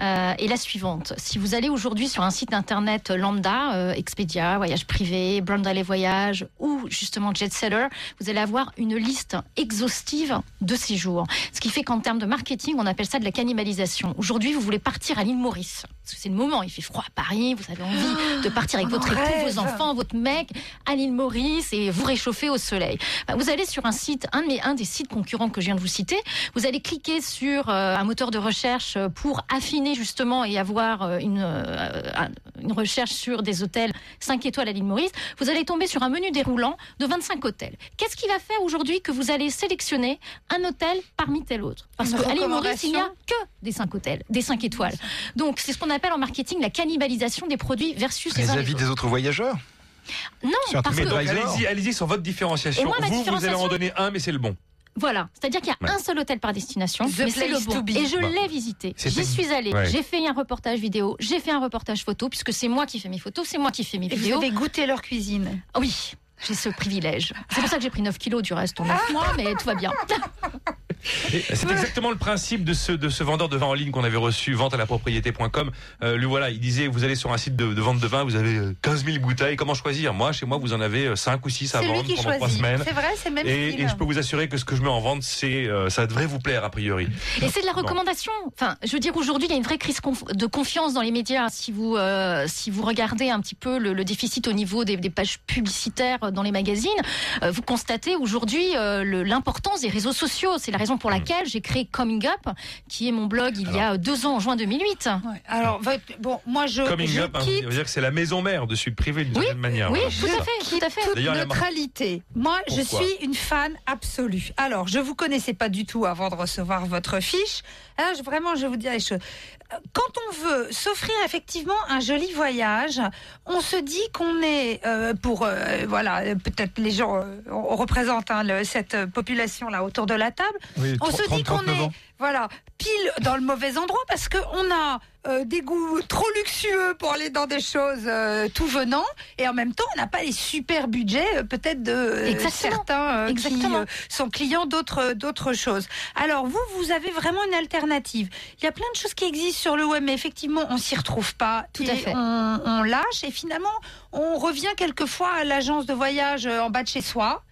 euh, est la suivante. Si vous allez aujourd'hui sur un site internet lambda, euh, Expedia, Voyage Privé, Brandale Voyage ou justement Jet Seller, vous allez avoir une liste exhaustive de séjours. Ce qui fait qu'en termes de marketing, on appelle ça de la cannibalisation. Aujourd'hui, vous voulez partir à l'île Maurice. Parce que c'est le moment, il fait froid à Paris, vous avez envie de partir avec on votre époux, vos enfants, votre mec à l'île Maurice et vous réchauffer au soleil. Bah, vous allez sur un site, un, des sites concurrents que je viens de vous citer, vous allez cliquer sur euh, un moteur de recherche euh, pour affiner justement et avoir euh, une, euh, un- une recherche sur des hôtels 5 étoiles à l'île Maurice. Vous allez tomber sur un menu déroulant de 25 hôtels. Qu'est-ce qui va faire aujourd'hui que vous allez sélectionner un hôtel parmi tel autre? Parce qu'à l'île Maurice, il n'y a que des 5 hôtels, des 5 étoiles. Donc c'est ce qu'on appelle en marketing la cannibalisation des produits versus les avis autres. des autres voyageurs Non, parce que allez-y, allez-y sur votre différenciation. Et moi, ma vous, vous allez en différenciation- donner un, mais c'est le bon. Voilà, c'est-à-dire qu'il y a Ouais. un seul hôtel par destination, The mais c'est le bon. Et je Bah, l'ai visité. J'y suis allée. Ouais. J'ai fait un reportage vidéo, j'ai fait un reportage photo, puisque c'est moi qui fais mes photos, c'est moi qui fais mes Et vous vidéos. avez goûté leur cuisine. Oui. j'ai ce privilège. C'est pour ça que j'ai pris 9 kilos du reste en 9 mois, mais tout va bien. C'est exactement le principe de ce, de ce vendeur de vin en ligne qu'on avait reçu, vente à la propriété.com. Euh, lui, voilà, il disait, vous allez sur un site de, de vente de vin, vous avez euh, 15 000 bouteilles, comment choisir? Moi, chez moi, vous en avez 5 ou 6 à vendre pendant 3 choisit. semaines. C'est vrai, c'est même Et, et je peux vous assurer que ce que je mets en vente, c'est, euh, ça devrait vous plaire a priori. Et c'est de la recommandation. Enfin, je veux dire, aujourd'hui, il y a une vraie crise de confiance dans les médias. Si vous, euh, si vous regardez un petit peu le, le déficit au niveau des, des pages publicitaires dans les magazines, euh, vous constatez aujourd'hui euh, l'importance des réseaux sociaux. C'est la raison pour Hmm. laquelle j'ai créé Coming Up, qui est mon blog il y a deux ans, en juin 2008. Ouais. Alors, bon, moi, je, Coming je up, hein, quitte ça veut dire que c'est la maison mère de Sud Privé d'une Oui, certaine manière. Oui, Voilà, tout à fait, tout à fait. toute neutralité. Moi, je suis une fan absolue. Alors, je vous connaissais pas du tout avant de recevoir votre fiche. Je- vraiment, je vais vous dire les choses. Quand on veut s'offrir effectivement un joli voyage, on se dit qu'on est euh, pour euh, voilà peut-être les gens euh, on représente hein, le- cette population là autour de la table. Oui, On se dit qu'on 39 est. voilà pile dans le mauvais endroit parce que on a euh, des goûts trop luxueux pour aller dans des choses euh, tout venant et en même temps on n'a pas les super budgets euh, peut-être de Exactement. certains qui sont clients d'autres d'autres choses. Alors vous vous avez vraiment une alternative. Il y a plein de choses qui existent sur le web mais effectivement on s'y retrouve pas. Tout Et à fait. On, on lâche et finalement on revient quelquefois à l'agence de voyage en bas de chez soi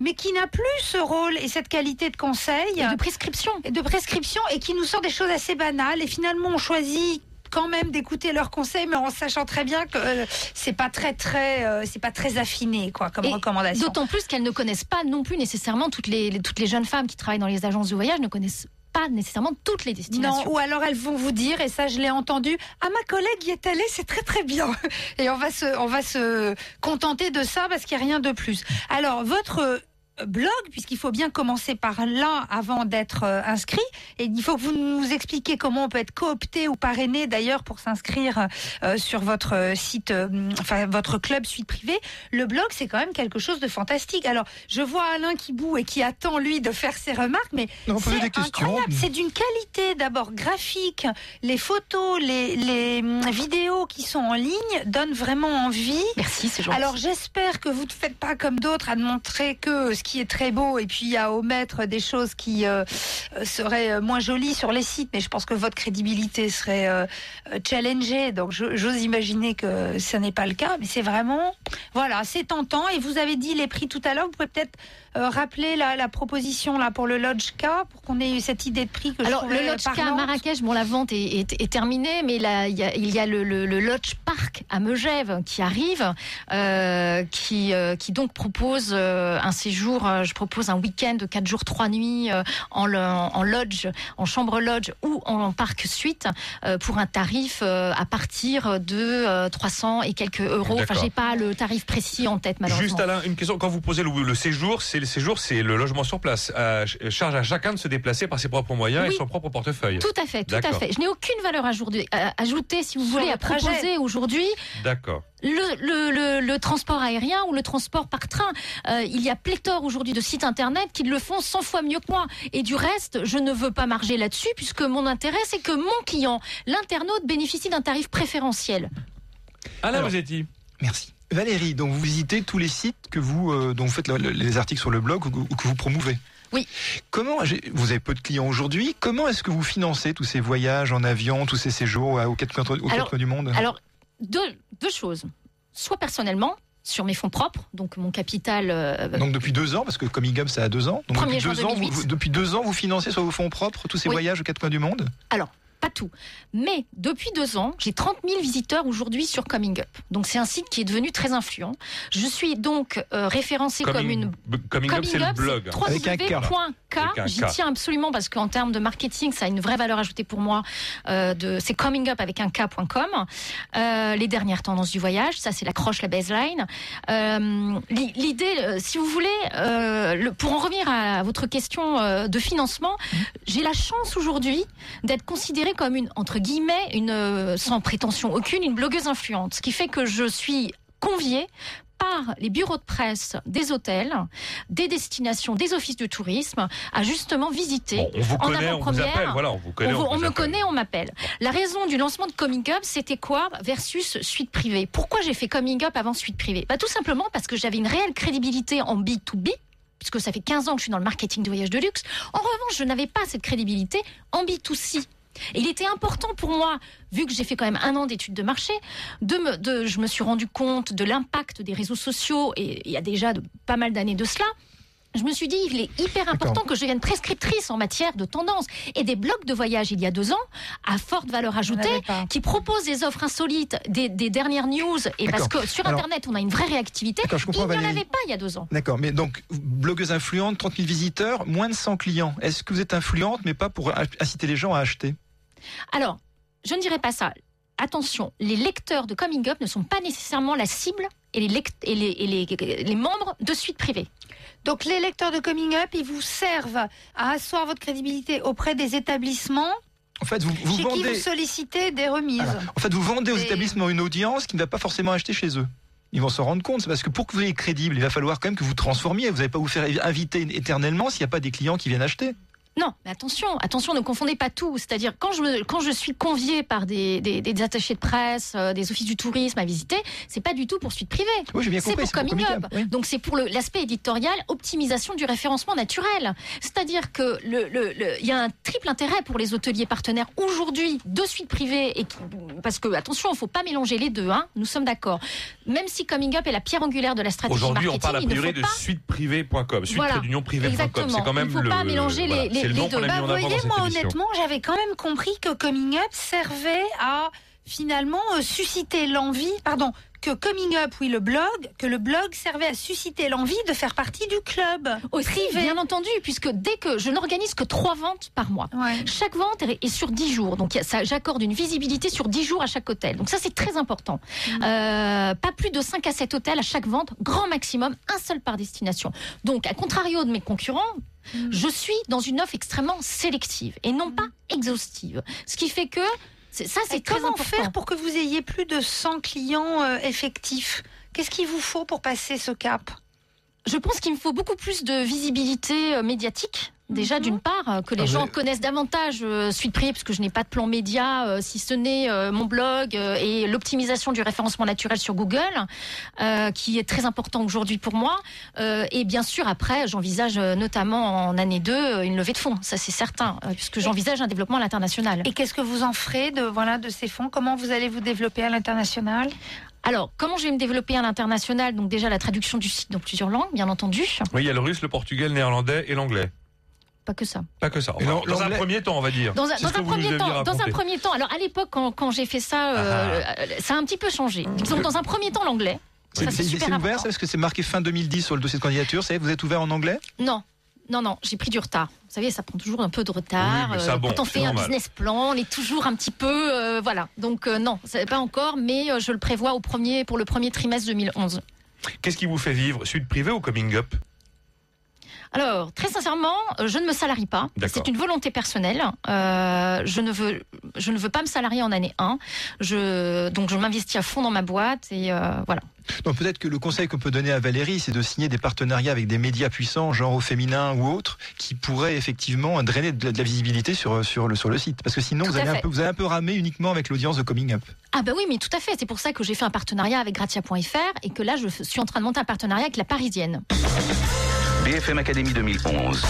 mais qui n'a plus ce rôle et cette qualité de conseil Et de prescription. et de prescription et qui nous sort des choses assez banales et finalement on choisit quand même d'écouter leurs conseils mais en sachant très bien que euh, c'est pas très très euh, c'est pas très affiné quoi comme Et recommandation. D'autant plus qu'elles ne connaissent pas non plus nécessairement toutes les, les- toutes les jeunes femmes qui travaillent dans les agences de voyage ne connaissent pas nécessairement toutes les destinations. Non, ou alors elles vont vous dire, et ça je l'ai entendu, ah ma collègue y est allée, c'est très très bien. Et on va se, on va se contenter de ça parce qu'il n'y a rien de plus. Alors votre blog, puisqu'il faut bien commencer par là avant d'être euh, inscrit, et il faut que vous nous expliquiez comment on peut être coopté ou parrainé d'ailleurs pour s'inscrire euh, sur votre euh, site, euh, enfin votre club suite privée. Le blog, c'est quand même quelque chose de fantastique. Alors je vois Alain qui boue et qui attend lui de faire ses remarques, mais c'est incroyable. C'est d'une qualité d'abord graphique. Les photos, les, les hum, vidéos qui sont en ligne donnent vraiment envie. Merci, c'est gentil. Alors j'espère que vous ne faites pas comme d'autres à ne montrer que ce qui est très beau et puis à omettre des choses qui euh, euh, seraient euh, moins jolies sur les sites. Mais je pense que votre crédibilité serait challengée. Donc j'ose imaginer que ce n'est pas le cas. Mais c'est vraiment, voilà, c'est tentant. Et vous avez dit les prix tout à l'heure. Vous pouvez peut-être euh, rappeler la, la proposition là pour le Lodge K pour qu'on ait eu cette idée de prix que je Alors le trouvais Lodge K à. Marrakech, bon la vente est, est- est terminée, mais là, il y a, il y a le, le- le Lodge Park à Megève qui arrive, euh, qui, euh, qui donc propose euh, un séjour. euh, je propose un week-end de 4 jours 3 nuits euh, en, le- en lodge, en chambre lodge ou en, parc suite euh, pour un tarif euh, à partir de euh, 300 et quelques euros. Enfin, j'ai pas le tarif précis en tête malheureusement. Juste Alain, une question. Quand vous posez le, le séjour, c'est le séjour, c'est le logement sur place. Euh, ch- charge à chacun de se déplacer par ses propres moyens Oui. et son propre portefeuille. Tout à fait, tout à fait. Je n'ai aucune valeur ajoutée, à- ajoutée, si vous Sur voulez, le à trajet. proposer aujourd'hui. D'accord. Le, le, le, le transport aérien ou le transport par train, euh, il y a pléthore aujourd'hui de sites internet qui le font 100 fois mieux que moi. Et du reste, je ne veux pas marger là-dessus puisque mon intérêt, c'est que mon client, l'internaute, bénéficie d'un tarif préférentiel. Alain. Rosetti. Merci. Valérie, donc vous visitez tous les sites que vous, euh, dont vous faites le- le- les articles sur le blog ou, que- ou que vous promouvez. Oui. Comment vous avez peu de clients aujourd'hui Comment est-ce que vous financez tous ces voyages en avion, tous ces séjours aux quatre quatre coins du monde? Alors, deux, deux choses. Soit personnellement, sur mes fonds propres, donc mon capital. euh, Donc depuis deux ans, parce que Coming Up, ça a deux ans. Donc 1er depuis deux, ans, vous, 2008. vous- depuis deux ans, vous financez sur vos fonds propres tous ces Oui. voyages aux quatre coins du monde? Alors, pas tout. Mais depuis deux ans, j'ai 30 000 visiteurs aujourd'hui sur Coming Up. Donc c'est un site qui est devenu très influent. Je suis donc euh, référencée comme une coming up, c'est le blog. Avec un K. www.k. Avec un J'y K. tiens absolument parce qu'en termes de marketing, ça a une vraie valeur ajoutée pour moi. Euh, de, c'est coming up avec un K.com. Euh, les dernières tendances du voyage, ça c'est l'accroche, la baseline. Euh, l'i- L'idée, si vous voulez, euh, le- pour en revenir à votre question euh, de financement, j'ai la chance aujourd'hui d'être considérée comme une, entre guillemets, une, euh, sans prétention aucune, une blogueuse influente. Ce qui fait que je suis conviée prépare les bureaux de presse des hôtels, des destinations, des offices de tourisme à justement visiter Bon, on vous en connaît, on vous avant-première. appelle. Voilà, on vous connaît. on, vous- on on vous me connaît, on m'appelle. La raison du lancement de Coming Up, c'était quoi versus suite privée? Pourquoi j'ai fait Coming Up avant suite privée? Bah, Tout simplement parce que j'avais une réelle crédibilité en B2B, puisque ça fait 15 ans que je suis dans le marketing de voyage de luxe. En revanche, je n'avais pas cette crédibilité en B2C. Et il était important pour moi, vu que j'ai fait quand même un an d'études de marché, de me, de, je me suis rendu compte de l'impact des réseaux sociaux, et il y a déjà de, pas mal d'années de cela. Je me suis dit, il est hyper important que je devienne prescriptrice en matière de tendance. Et des blogs de voyage il y a deux ans, à forte valeur ajoutée, qui proposent des offres insolites, des, des dernières news. Et parce que sur Alors- Internet, on a une vraie réactivité. Il n'y en Valérie. avait pas il y a deux ans. D'accord, mais donc, blogueuse influente, 30 000 visiteurs, moins de 100 clients. Est-ce que vous êtes influente, mais pas pour inciter les gens à acheter? Alors, je ne dirais pas ça. Attention, les lecteurs de Coming Up ne sont pas nécessairement la cible et les, lect- et les, et les- les membres de suite privée. Donc les lecteurs de Coming Up, ils vous servent à asseoir votre crédibilité auprès des établissements En fait, vous, vous chez qui vous vendez. sollicitez des remises. Voilà. En fait, vous vendez aux Et- établissements une audience qui ne va pas forcément acheter chez eux. Ils vont s'en rendre compte. C'est parce que pour que vous soyez crédible, il va falloir quand même que vous transformiez. Vous n'allez pas vous faire inviter éternellement s'il n'y a pas des clients qui viennent acheter. Non, mais attention, attention, ne confondez pas tout. C'est-à-dire, quand je, me- quand je suis conviée par des, des, des attachés de presse, euh, des offices du tourisme à visiter, c'est pas du tout pour suite privée. Oui, j'ai bien C'est pour Coming Up. oui. Donc c'est pour l'aspect éditorial, optimisation du référencement naturel. C'est-à-dire que le, le- y a un triple intérêt pour les hôteliers partenaires aujourd'hui de suite privée et qui- parce que attention, il faut pas mélanger les deux. Hein, nous sommes d'accord. Même si Coming Up est la pierre angulaire de la stratégie Aujourd'hui, on marketing, parle ne priori de pas suiteprivé.com, suite Voilà. d'union. Exactement. C'est quand même Il faut le, pas mélanger voilà, les- les- c'est le les nom deux. qu'on a mis Bah, en avant voyez, moi honnêtement, j'avais quand même compris que Coming Up servait à finalement euh, susciter l'envie, pardon, que Coming Up, oui, le blog, que le blog servait à susciter l'envie de faire partie du club aussi, privé. bien entendu, puisque dès que je n'organise que trois ventes par mois. Ouais. Chaque vente est sur 10 jours. Donc, j'accorde une visibilité sur 10 jours à chaque hôtel. Donc, ça, c'est très important. Mm. Euh, pas plus de 5 à 7 hôtels à chaque vente, grand maximum, un seul par destination. Donc, à contrario de mes concurrents, Mm. je suis dans une offre extrêmement sélective et non pas exhaustive. Ce qui fait que ça, c'est comment faire pour que vous ayez plus de 100 clients euh, effectifs? Qu'est-ce qu'il vous faut pour passer ce cap? Je pense qu'il me faut beaucoup plus de visibilité euh, médiatique. Déjà, Mhm. d'une part, euh, que les Ah, gens connaissent davantage euh, Suite Privée, parce que je n'ai pas de plan média, euh, si ce n'est euh, mon blog euh, et l'optimisation du référencement naturel sur Google, euh, qui est très important aujourd'hui pour moi. Euh, et bien sûr, après, j'envisage euh, notamment en année 2 euh, une levée de fonds, ça c'est certain, euh, puisque j'envisage un développement à l'international. Et qu'est-ce que vous en ferez de, voilà, de ces fonds? Comment vous allez vous développer à l'international? Alors, comment je vais me développer à l'international? Donc déjà la traduction du site dans plusieurs langues, bien entendu. Oui, il y a le russe, le portugais, le néerlandais et l'anglais. Pas que ça. Pas que ça. Enfin, dans un premier temps, on va dire. Dans un, dans premier temps, dans un premier temps. Alors à l'époque, quand, quand j'ai fait ça, Ah. euh, euh, ça a un petit peu changé. Disons, dans un premier temps, l'anglais. C'est ouvert, parce que c'est marqué fin 2010 sur le dossier de candidature. Vous êtes ouvert en anglais? Non. Non, non, j'ai pris du retard. Vous savez, ça prend toujours un peu de retard. Oui, mais ça, Euh, bon, quand on fait un business plan, on est toujours un petit peu, euh, voilà. Donc euh, non, pas encore, mais euh, je le prévois au premier pour le premier trimestre 2011. Qu'est-ce qui vous fait vivre Suite privée ou coming up? Alors, très sincèrement, euh, je ne me salarie pas. C'est une volonté personnelle. Euh, je ne veux, je ne veux pas me salarier en année 1. Je, donc, je m'investis à fond dans ma boîte et euh, voilà. Donc peut-être que le conseil qu'on peut donner à Valérie, c'est de signer des partenariats avec des médias puissants, genre au féminin ou autres, qui pourraient effectivement drainer de la, de la visibilité sur, sur, le, sur le site. Parce que sinon, vous allez, un peu, vous allez un peu ramer uniquement avec l'audience de Coming Up. Ah bah oui, mais tout à fait. C'est pour ça que j'ai fait un partenariat avec Gratia.fr et que là, je suis en train de monter un partenariat avec la Parisienne. BFM Académie 2011.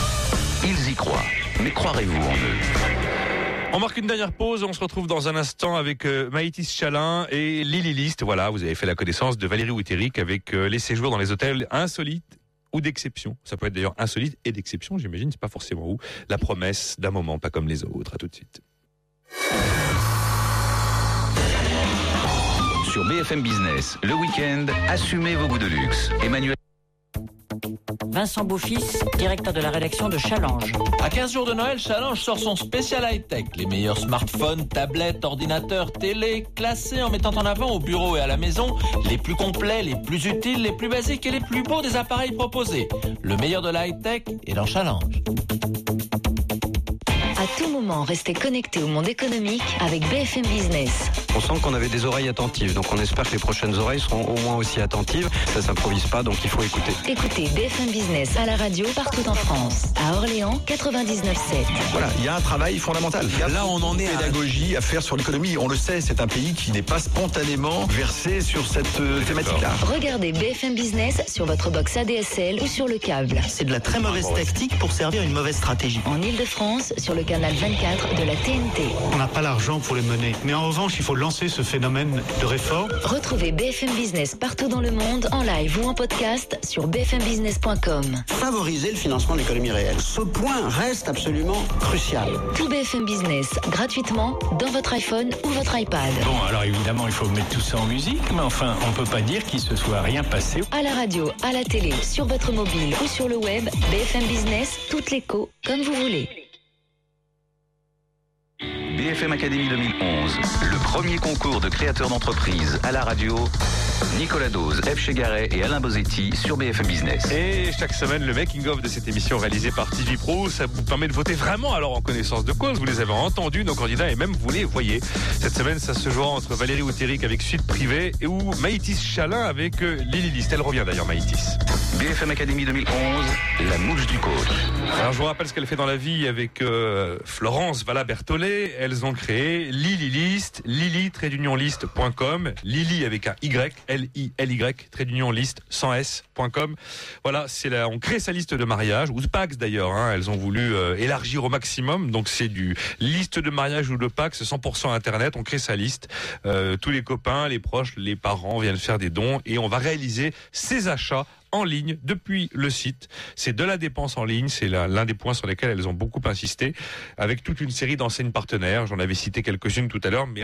Ils y croient. Mais croirez-vous en eux? On marque une dernière pause. On se retrouve dans un instant avec euh, Maïtis Chalin et Lily List. Voilà, vous avez fait la connaissance de Valérie Witteric avec euh, les séjours dans les hôtels insolites ou d'exception. Ça peut être d'ailleurs insolite et d'exception, j'imagine. C'est pas forcément où. La promesse d'un moment pas comme les autres. À tout de suite. Sur BFM Business, le week-end, assumez vos goûts de luxe. Emmanuel. Vincent Beaufils, directeur de la rédaction de Challenge. À 15 jours de Noël, Challenge sort son spécial high-tech. Les meilleurs smartphones, tablettes, ordinateurs, télé, classés en mettant en avant au bureau et à la maison les plus complets, les plus utiles, les plus basiques et les plus beaux des appareils proposés. Le meilleur de la high-tech est dans Challenge. À tout moment, restez connecté au monde économique avec BFM Business. on sent qu'on avait des oreilles attentives. Donc on espère que les prochaines oreilles seront au moins aussi attentives. Ça s'improvise pas, donc il faut écouter. Écoutez BFM Business à la radio partout en France. À Orléans, 99.7. Voilà, il y a un travail fondamental. Là, on en est à- pédagogie à faire sur l'économie. On le sait, c'est un pays qui n'est pas spontanément versé sur cette euh, thématique-là. Regardez BFM Business sur votre box ADSL ou sur le câble. C'est de la très mauvaise tactique pour servir une mauvaise stratégie. En Ile-de-France, sur le canal 24 de la TNT. On n'a pas l'argent pour les mener. Mais en revanche, il faut lancer ce phénomène de réforme. Retrouvez BFM Business partout dans le monde, en live ou en podcast sur bfmbusiness.com. Favoriser le financement de l'économie réelle. Ce point reste absolument crucial. Tout BFM Business, gratuitement, dans votre iPhone ou votre iPad. Bon, alors évidemment, il faut mettre tout ça en musique, mais enfin, on peut pas dire qu'il se soit rien passé. À la radio, à la télé, sur votre mobile ou sur le web, BFM Business, toute l'écho, comme vous voulez. BFM Academy 2011, le premier concours de créateurs d'entreprise à la radio. Nicolas Dose, F. Chegaray et Alain Bozetti sur BFM Business. Et chaque semaine, le making-of de cette émission réalisée par TV Pro, ça vous permet de voter vraiment alors en connaissance de cause. Vous les avez entendus, nos candidats, et même vous les voyez. Cette semaine, ça se jouera entre Valérie Outéric avec Suite Privée et ou Maïtis Chalin avec euh, Lily List. Elle revient d'ailleurs, Maïtis. BFM Academy 2011, la mouche du coach. Alors je vous rappelle ce qu'elle fait dans la vie avec euh, Florence Valla Berthollet. Elles ont créé. Lily List, lily-list.com, Lily avec un Y, L-I-L-Y, trait d'union sans Voilà, c'est là, on crée sa liste de mariage, ou de Pax d'ailleurs, hein, elles ont voulu euh, élargir au maximum, donc c'est du liste de mariage ou de Pax, 100% Internet, on crée sa liste, Euh, tous les copains, les proches, les parents viennent faire des dons, et on va réaliser ses achats en ligne depuis le site. C'est de la dépense en ligne, c'est l'un des points sur lesquels elles ont beaucoup insisté, avec toute une série d'enseignes partenaires. J'en avais cité quelques-unes tout à l'heure, mais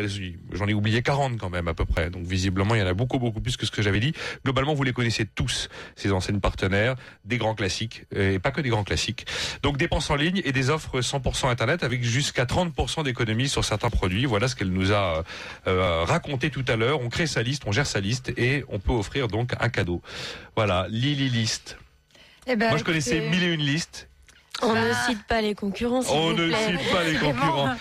j'en ai oublié 40 quand même à peu près. Donc visiblement, il y en a beaucoup, beaucoup plus que ce que j'avais dit. Globalement, vous les connaissez tous, ces enseignes partenaires, des grands classiques, et pas que des grands classiques. Donc dépenses en ligne et des offres 100% Internet avec jusqu'à 30% d'économie sur certains produits. Voilà ce qu'elle nous a euh, raconté tout à l'heure. On crée sa liste, on gère sa liste et on peut offrir donc un cadeau. Voilà, Lily List. Eh ben, Moi, je connaissais mille et une listes. On ne cite pas les concurrents, On vous ne plaît. cite pas les concurrents.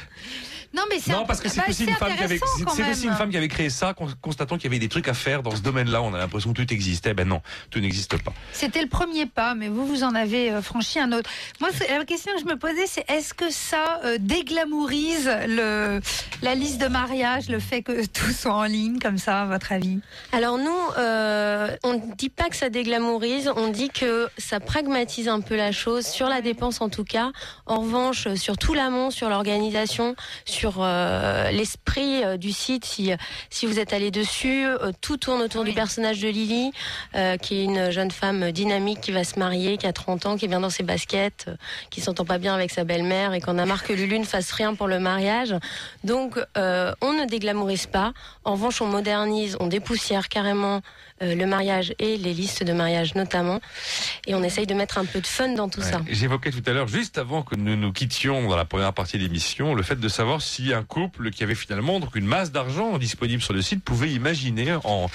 Non, mais c'est Non, un- parce que c'est bah, aussi une femme qui avait, c'est aussi une femme qui avait créé ça, con- constatant qu'il y avait des trucs à faire dans ce domaine-là. On a l'impression que tout existait. Ben non, tout n'existe pas. C'était le premier pas, mais vous, vous en avez euh, franchi un autre. Moi, c'est- la question que je me posais, c'est est-ce que ça euh, déglamourise le, la liste de mariage, le fait que tout soit en ligne comme ça, à votre avis? Alors nous, euh, on ne dit pas que ça déglamourise, on dit que ça pragmatise un peu la chose, sur la dépense en tout cas. En revanche, sur tout l'amont, sur l'organisation, sur euh, l'esprit euh, du site, si, si vous êtes allé dessus, euh, tout tourne autour du personnage de Lily, euh, qui est une jeune femme dynamique qui va se marier, qui a 30 ans, qui est bien dans ses baskets, euh, qui s'entend pas bien avec sa belle-mère et qu'on a marre que Lulu ne fasse rien pour le mariage. Donc euh, on ne déglamourise pas. En revanche, on modernise, on dépoussière carrément euh, le mariage et les listes de mariage notamment. Et on essaye de mettre un peu de fun dans tout ça. J'évoquais tout à l'heure, juste avant que nous nous quittions dans la première partie de l'émission, le fait de savoir si un couple qui avait finalement donc une masse d'argent disponible sur le site pouvait imaginer en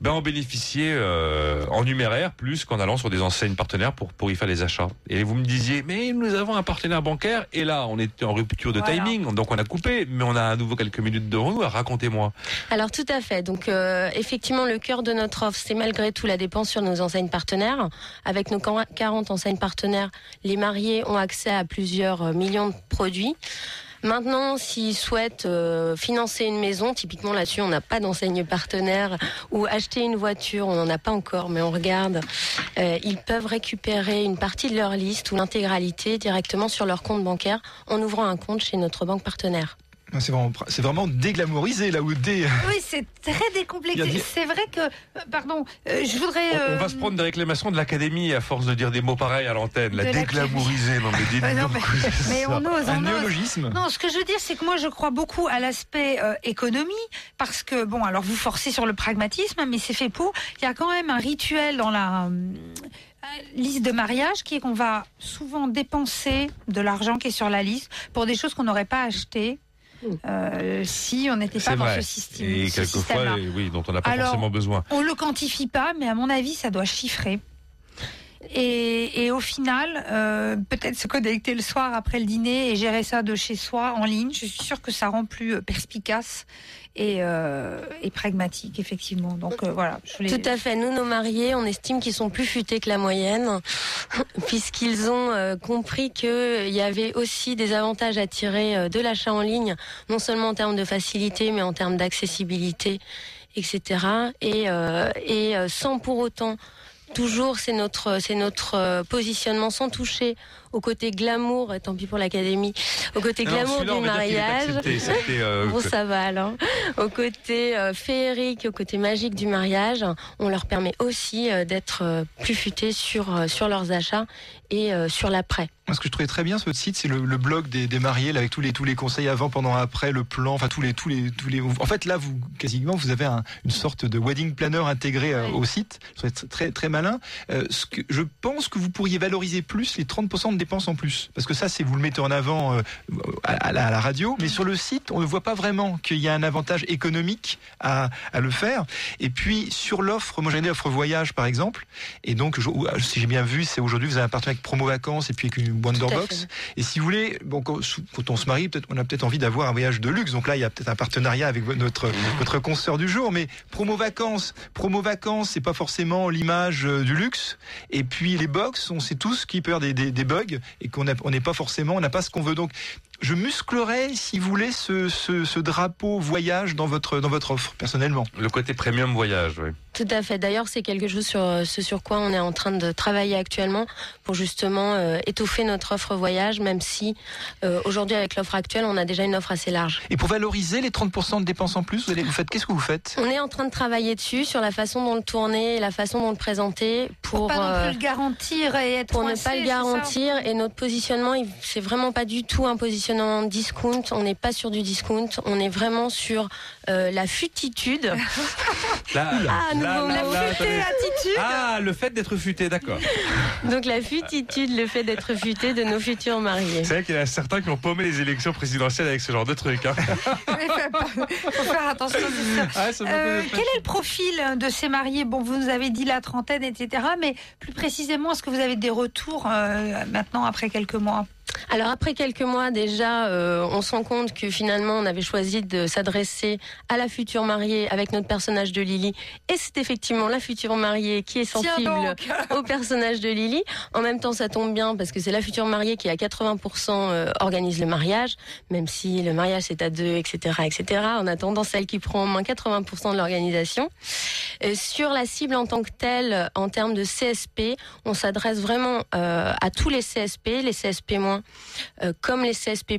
ben, en bénéficier euh, en numéraire plus qu'en allant sur des enseignes partenaires pour, pour y faire les achats. Et vous me disiez, mais nous avons un partenaire bancaire, et là, on était en rupture de Voilà. timing, donc on a coupé, mais on a à nouveau quelques minutes devant nous. Racontez-moi. Alors tout à fait. Donc euh, effectivement, le cœur de notre offre, c'est malgré tout la dépense sur nos enseignes partenaires. Avec nos 40 enseignes partenaires, les mariés ont accès à plusieurs euh, millions de produits. Maintenant, s'ils souhaitent euh, financer une maison, typiquement là-dessus, on n'a pas d'enseigne partenaire, ou acheter une voiture, on n'en a pas encore, mais on regarde, euh, ils peuvent récupérer une partie de leur liste ou l'intégralité directement sur leur compte bancaire en ouvrant un compte chez notre banque partenaire. C'est vraiment, c'est vraiment déglamourisé là où dé. Oui, c'est très décomplexé. des- C'est vrai que, euh, pardon, euh, je voudrais. On, on euh, va se prendre des réclamations de l'académie à force de dire des mots pareils à l'antenne. La De déglamouriser, non mais dites Ouais, non, mais- c'est mais on ose, Un on ose. néologisme. Non, ce que je veux dire, c'est que moi, je crois beaucoup à l'aspect euh, économie, parce que, bon, alors vous forcez sur le pragmatisme, mais c'est fait pour. Il y a quand même un rituel dans la liste de mariage qui est qu'on va souvent dépenser de l'argent qui est sur la liste pour des choses qu'on n'aurait pas achetées. Euh, si on n'était pas dans ce système. Et ce quelquefois, système-là. oui, dont on n'a pas Alors, forcément besoin. On le quantifie pas, mais à mon avis, ça doit chiffrer. Et, et au final, euh, peut-être se connecter le soir après le dîner et gérer ça de chez soi en ligne. Je suis sûre que ça rend plus euh, perspicace et, euh, et pragmatique, effectivement. Donc euh, voilà. Tout à fait. Nous, nos mariés, on estime qu'ils sont plus futés que la moyenne, puisqu'ils ont euh, compris qu'il y avait aussi des avantages à tirer euh, de l'achat en ligne, non seulement en termes de facilité, mais en termes d'accessibilité, etc. Et, euh, et euh, sans pour autant toujours c'est notre c'est notre euh, positionnement sans toucher au côté glamour et tant pis pour l'académie au côté glamour du mariage. euh, bon ça va alors. Au côté euh, féerique au côté magique du mariage on leur permet aussi euh, d'être plus futés sur sur leurs achats et sur l'après ce que je trouvais très bien sur votre site, c'est le, le blog des, des mariés, là, avec tous les tous les conseils avant, pendant, après, le plan, enfin tous les tous les tous les. En fait, là, vous quasiment, vous avez un- une sorte de wedding planner intégré euh, au site. Trouvais très très, malin. Euh, ce que je pense que vous pourriez valoriser plus les 30% de dépenses en plus, parce que ça, c'est vous le mettez en avant euh, à, à la, à la radio, mais sur le site, on ne voit pas vraiment qu'il y a un avantage économique à, à le faire. Et puis sur l'offre, moi j'ai une offre voyage par exemple, et donc je- si j'ai bien vu, c'est aujourd'hui vous avez un partenariat avec Promo Vacances et puis avec une Wonderbox. Et si vous voulez, bon, quand, quand on se marie, peut-être on a peut-être envie d'avoir un voyage de luxe. Donc là, il y a peut-être un partenariat avec notre notre consoeur du jour. Mais promo vacances, promo vacances, c'est pas forcément l'image euh, du luxe. Et puis les box, on sait tous qu'il peut y avoir des, des, des bugs et qu'on a- on n'est pas forcément, on n'a pas ce qu'on veut. Donc je musclerais, si vous voulez, ce, ce, ce drapeau voyage dans votre dans votre offre personnellement. Le côté premium voyage, oui. Tout à fait. D'ailleurs, c'est quelque chose sur euh, ce sur quoi on est en train de travailler actuellement pour justement euh, étoffer notre offre voyage, même si euh, aujourd'hui avec l'offre actuelle, on a déjà une offre assez large. Et pour valoriser les 30% de dépenses en plus, vous, allez, vous faites qu'est-ce que vous faites? On est en train de travailler dessus sur la façon dont le tourner, et la façon dont le présenter pour pas non euh, plus le garantir et être pour ne pas le garantir et notre positionnement c'est vraiment pas du tout un positionnement discount on n'est pas sur du discount on est vraiment sur euh, la futitude Là, Ah. La futée attitude. Ah, le fait d'être futé, d'accord. donc la futitude le fait d'être futé de nos futurs mariés C'est vrai qu'il y en a certains qui ont paumé les élections présidentielles avec ce genre de truc. Hein. faut faire attention. Ah, Euh, quel est le profil de ces mariés? Bon, vous nous avez dit la trentaine, etc. Mais plus précisément, est-ce que vous avez des retours euh, maintenant après quelques mois? Alors après quelques mois déjà, euh, on se rend compte que finalement on avait choisi de s'adresser à la future mariée avec notre personnage de Lily. Et c'est effectivement la future mariée qui est sensible au personnage de Lily. En même temps, ça tombe bien parce que c'est la future mariée qui à 80% euh, organise le mariage, même si le mariage c'est à deux, etc., etc. En attendant, celle qui prend en main 80% de l'organisation. Euh, sur la cible en tant que telle, en termes de CSP, on s'adresse vraiment euh, à tous les CSP, les CSP moins, comme les CSP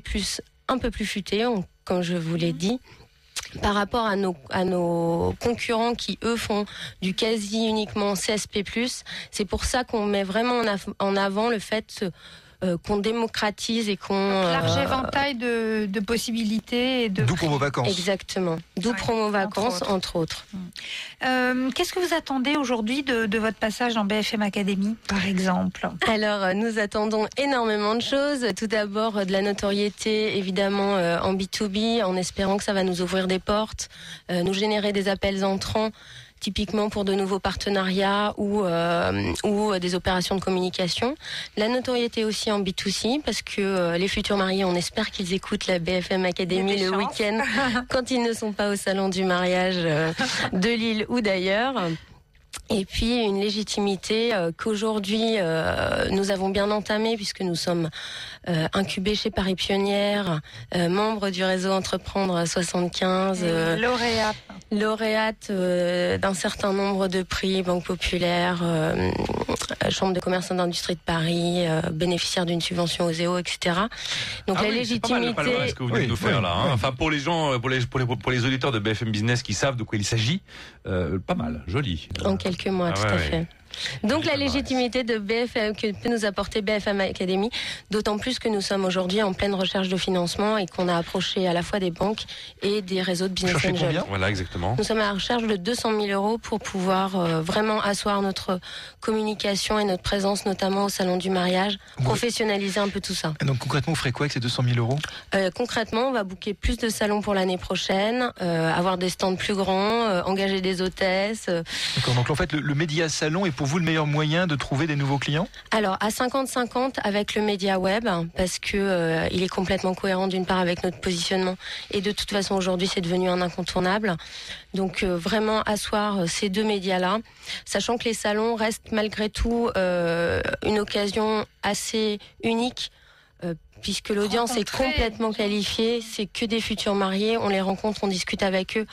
un peu plus futés, comme je vous l'ai dit par rapport à nos, concurrents qui, eux, font du quasi uniquement CSP+. C'est pour ça qu'on met vraiment en avant le fait euh, qu'on démocratise et qu'on... Large euh, éventail de, de possibilités et de. D'où promo vacances. Exactement. D'où promo vacances, entre autres. Euh, Qu'est-ce que vous attendez aujourd'hui de, de votre passage dans BFM Academy, par exemple Alors, nous attendons énormément de choses. Tout d'abord, de la notoriété, évidemment, euh, en B2B, en espérant que ça va nous ouvrir des portes, euh, nous générer des appels entrants typiquement pour de nouveaux partenariats ou, euh, ou euh, des opérations de communication. La notoriété aussi en B2C, parce que euh, les futurs mariés, on espère qu'ils écoutent la BFM Academy le week-end quand ils ne sont pas au salon du mariage euh, de Lille ou d'ailleurs. Et puis une légitimité euh, qu'aujourd'hui euh, nous avons bien entamée puisque nous sommes euh, incubés chez Paris Pionnière, euh, membres du réseau Entreprendre 75, euh, Lauréat. lauréate euh, d'un certain nombre de prix, Banque Populaire, euh, Chambre de commerce et d'industrie de Paris, euh, bénéficiaire d'une subvention aux EO, etc. Donc Ah la oui, c'est pas mal le légitimité. que vous venez de nous faire là. hein. Enfin pour les gens, euh, pour les, pour les pour les auditeurs de BFM Business qui savent de quoi il s'agit, euh, pas mal, joli. Quelques mois, Ah tout ouais, à ouais. fait. Donc la légitimité de BFM que peut nous apporter BFM Academy, d'autant plus que nous sommes aujourd'hui en pleine recherche de financement et qu'on a approché à la fois des banques et des réseaux de business angels. Voilà exactement. Nous sommes à la recherche de 200 000 euros pour pouvoir euh, vraiment asseoir notre communication et notre présence, notamment au salon du mariage, professionnaliser un peu tout ça. Et donc concrètement, vous ferez quoi avec ces 200 000 euros? Euh, concrètement, on va booker plus de salons pour l'année prochaine, euh, avoir des stands plus grands, engager des hôtesses. D'accord. Donc en fait, le, le média salon est pour vous le meilleur moyen de trouver des nouveaux clients? Alors à 50-50 avec le média web parce que euh, il est complètement cohérent d'une part avec notre positionnement et de toute façon aujourd'hui c'est devenu un incontournable. Donc euh, vraiment asseoir euh, ces deux médias-là, sachant que les salons restent malgré tout euh, une occasion assez unique. Puisque l'audience est complètement qualifiée, c'est que des futurs mariés, on les rencontre, on discute avec eux,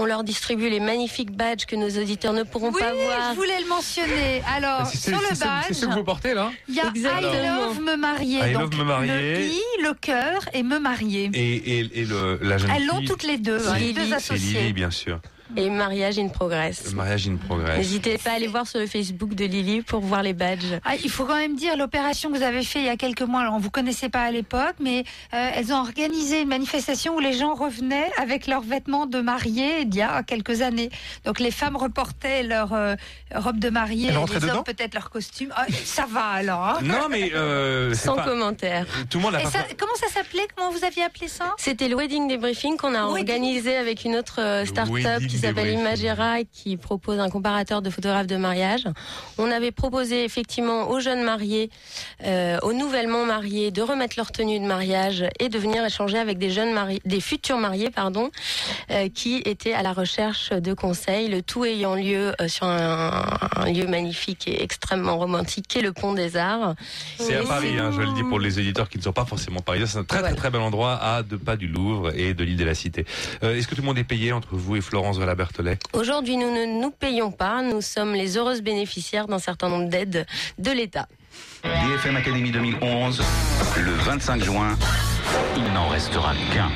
on leur distribue les magnifiques badges que nos auditeurs ne pourront Oui, pas voir. je voulais le mentionner. Alors, sur c'est le ce- C'est ce que badge, vous portez là il y a I Exactement. love me marier. I donc love me marier. Le I, le cœur et me marier. Et, et, et le, la jeune Elles l'ont toutes les deux, hein, c'est- les deux C'est associées. Lily, bien sûr. Et mariage in progress. Mariage in progress. N'hésitez pas à aller voir sur le Facebook de Lily pour voir les badges. Ah, il faut quand même dire l'opération que vous avez fait il y a quelques mois. Alors, on vous connaissait pas à l'époque, mais euh, elles ont organisé une manifestation où les gens revenaient avec leurs vêtements de mariée il y a quelques années. Donc les femmes reportaient leur euh, robe de mariée, les dedans hommes peut-être leur costume. Ah, ça va alors. hein. Non, mais euh, Sans pas- commentaire. Tout le monde a Et pas ça, comment ça s'appelait? Comment vous aviez appelé ça? C'était le wedding débriefing qu'on a Wedding. organisé avec une autre euh, start-up qui s'appelle. Imagera qui propose un comparateur de photographes de mariage. On avait proposé effectivement aux jeunes mariés, euh, aux nouvellement mariés, de remettre leur tenue de mariage et de venir échanger avec des jeunes mariés, des futurs mariés, pardon, euh, qui étaient à la recherche de conseils. Le tout ayant lieu euh, sur un, un lieu magnifique et extrêmement romantique, qui est le Pont des Arts. C'est à Paris, hein, je le dis pour les éditeurs qui ne sont pas forcément parisiens. C'est un très très très bel endroit à deux pas du Louvre et de l'île de la Cité. Euh, Est-ce que tout le monde est payé entre vous et Florence Aujourd'hui, nous ne nous payons pas. Nous sommes les heureuses bénéficiaires d'un certain nombre d'aides de l'État. BFM Academy 2011, le 25 juin, il n'en restera qu'un.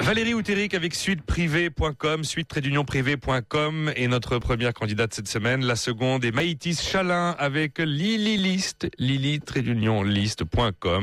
Valérie Outéric avec suiteprivé.com, suite-privé.com est notre première candidate cette semaine. La seconde est Maïtis Chalin avec Lily List, lily-list.com.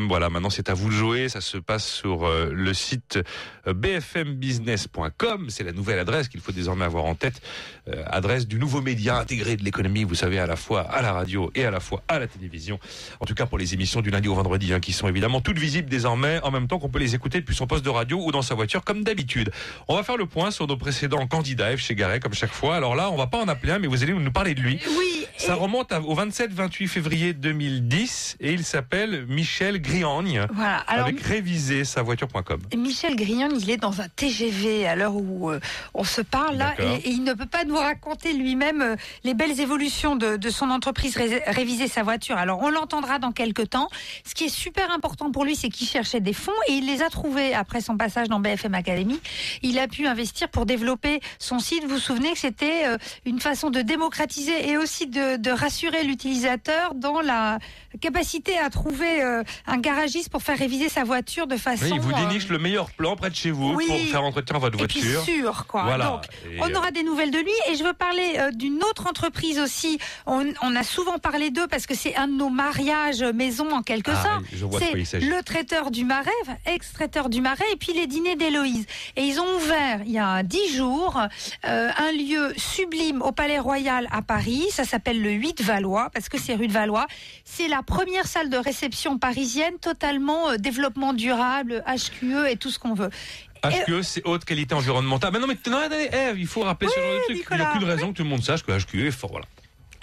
Voilà, maintenant c'est à vous de jouer. Ça se passe sur euh, le site euh, bfmbusiness.com. C'est la nouvelle adresse qu'il faut désormais avoir en tête. Euh, adresse du nouveau média intégré de l'économie, vous savez, à la fois à la radio et à la fois à la télévision. En tout cas pour les émissions du lundi au vendredi, hein, qui sont évidemment toutes visibles désormais, en même temps qu'on peut les écouter depuis son poste de radio ou dans sa voiture, comme d'habitude. On va faire le point sur nos précédents candidats F chez Garret, comme chaque fois. Alors là, on va pas en appeler un, mais vous allez nous parler de lui. Oui. Ça remonte au 27-28 février 2010 et il s'appelle Michel Griagne Voilà. Alors, avec révisé sa voiture.com. Michel Grignon, il est dans un TGV à l'heure où euh, on se parle là, et, et il ne peut pas nous raconter lui-même euh, les belles évolutions de, de son entreprise Ré- réviser sa voiture. Alors on l'entendra dans quelques temps. Ce qui est super important pour lui, c'est qu'il cherchait des fonds et il les a trouvés après son passage dans BFM Academy. Il a pu investir pour développer son site. Vous vous souvenez que c'était euh, une façon de démocratiser et aussi de, de rassurer l'utilisateur dans la capacité à trouver euh, un garagiste pour faire réviser sa voiture de façon Oui, il vous euh, déniche le meilleur plan près de chez vous Oui. pour faire entretenir votre et puis sûr, quoi. Voilà. Donc, Et, on euh, aura des nouvelles de lui. Et je veux parler euh, d'une autre entreprise aussi. On, on a souvent parlé d'eux parce que c'est un de nos mariages maison en quelque Ah, sorte. C'est s'agit. le traiteur du Marais, ex-traiteur du Marais, et puis les dîners Et ils ont ouvert il y a dix jours euh, un lieu sublime au Palais Royal à Paris. Ça s'appelle le 8 Valois parce que c'est rue de Valois. C'est la première salle de réception parisienne totalement euh, développement durable, HQE et tout ce qu'on veut. HQE, c'est haute qualité environnementale. Mais non, mais non, eh, il faut rappeler ce genre de truc. Il n'y a aucune raison que tout le monde sache que HQE est fort. Voilà.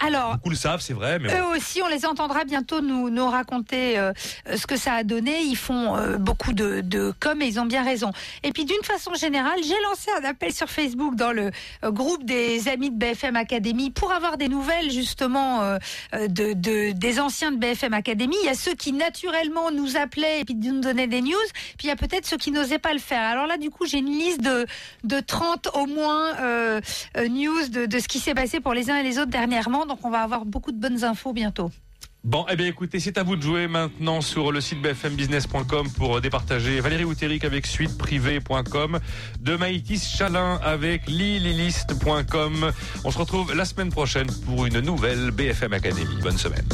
Alors, Beaucoup le savent, c'est vrai, mais. Eux aussi, on les entendra bientôt nous, nous raconter euh, ce que ça a donné. Ils font euh, beaucoup de, de com et ils ont bien raison. Et puis d'une façon générale, j'ai lancé un appel sur Facebook dans le euh, groupe des amis de BFM Academy pour avoir des nouvelles justement de, de- des anciens de BFM Academy. Il y a ceux qui naturellement nous appelaient et puis nous donnaient des news. Puis il y a peut-être ceux qui n'osaient pas le faire. Alors là, du coup, j'ai une liste de, de 30 au moins news de, de ce qui s'est passé pour les uns et les autres dernièrement. Donc on va avoir beaucoup de bonnes infos bientôt. Bon, eh bien écoutez, c'est à vous de jouer maintenant sur le site bfmbusiness.com pour départager Valérie Outéric avec suiteprivé.com, de Maïtis Chalin avec lililist.com. On se retrouve la semaine prochaine pour une nouvelle BFM Academy. Bonne semaine.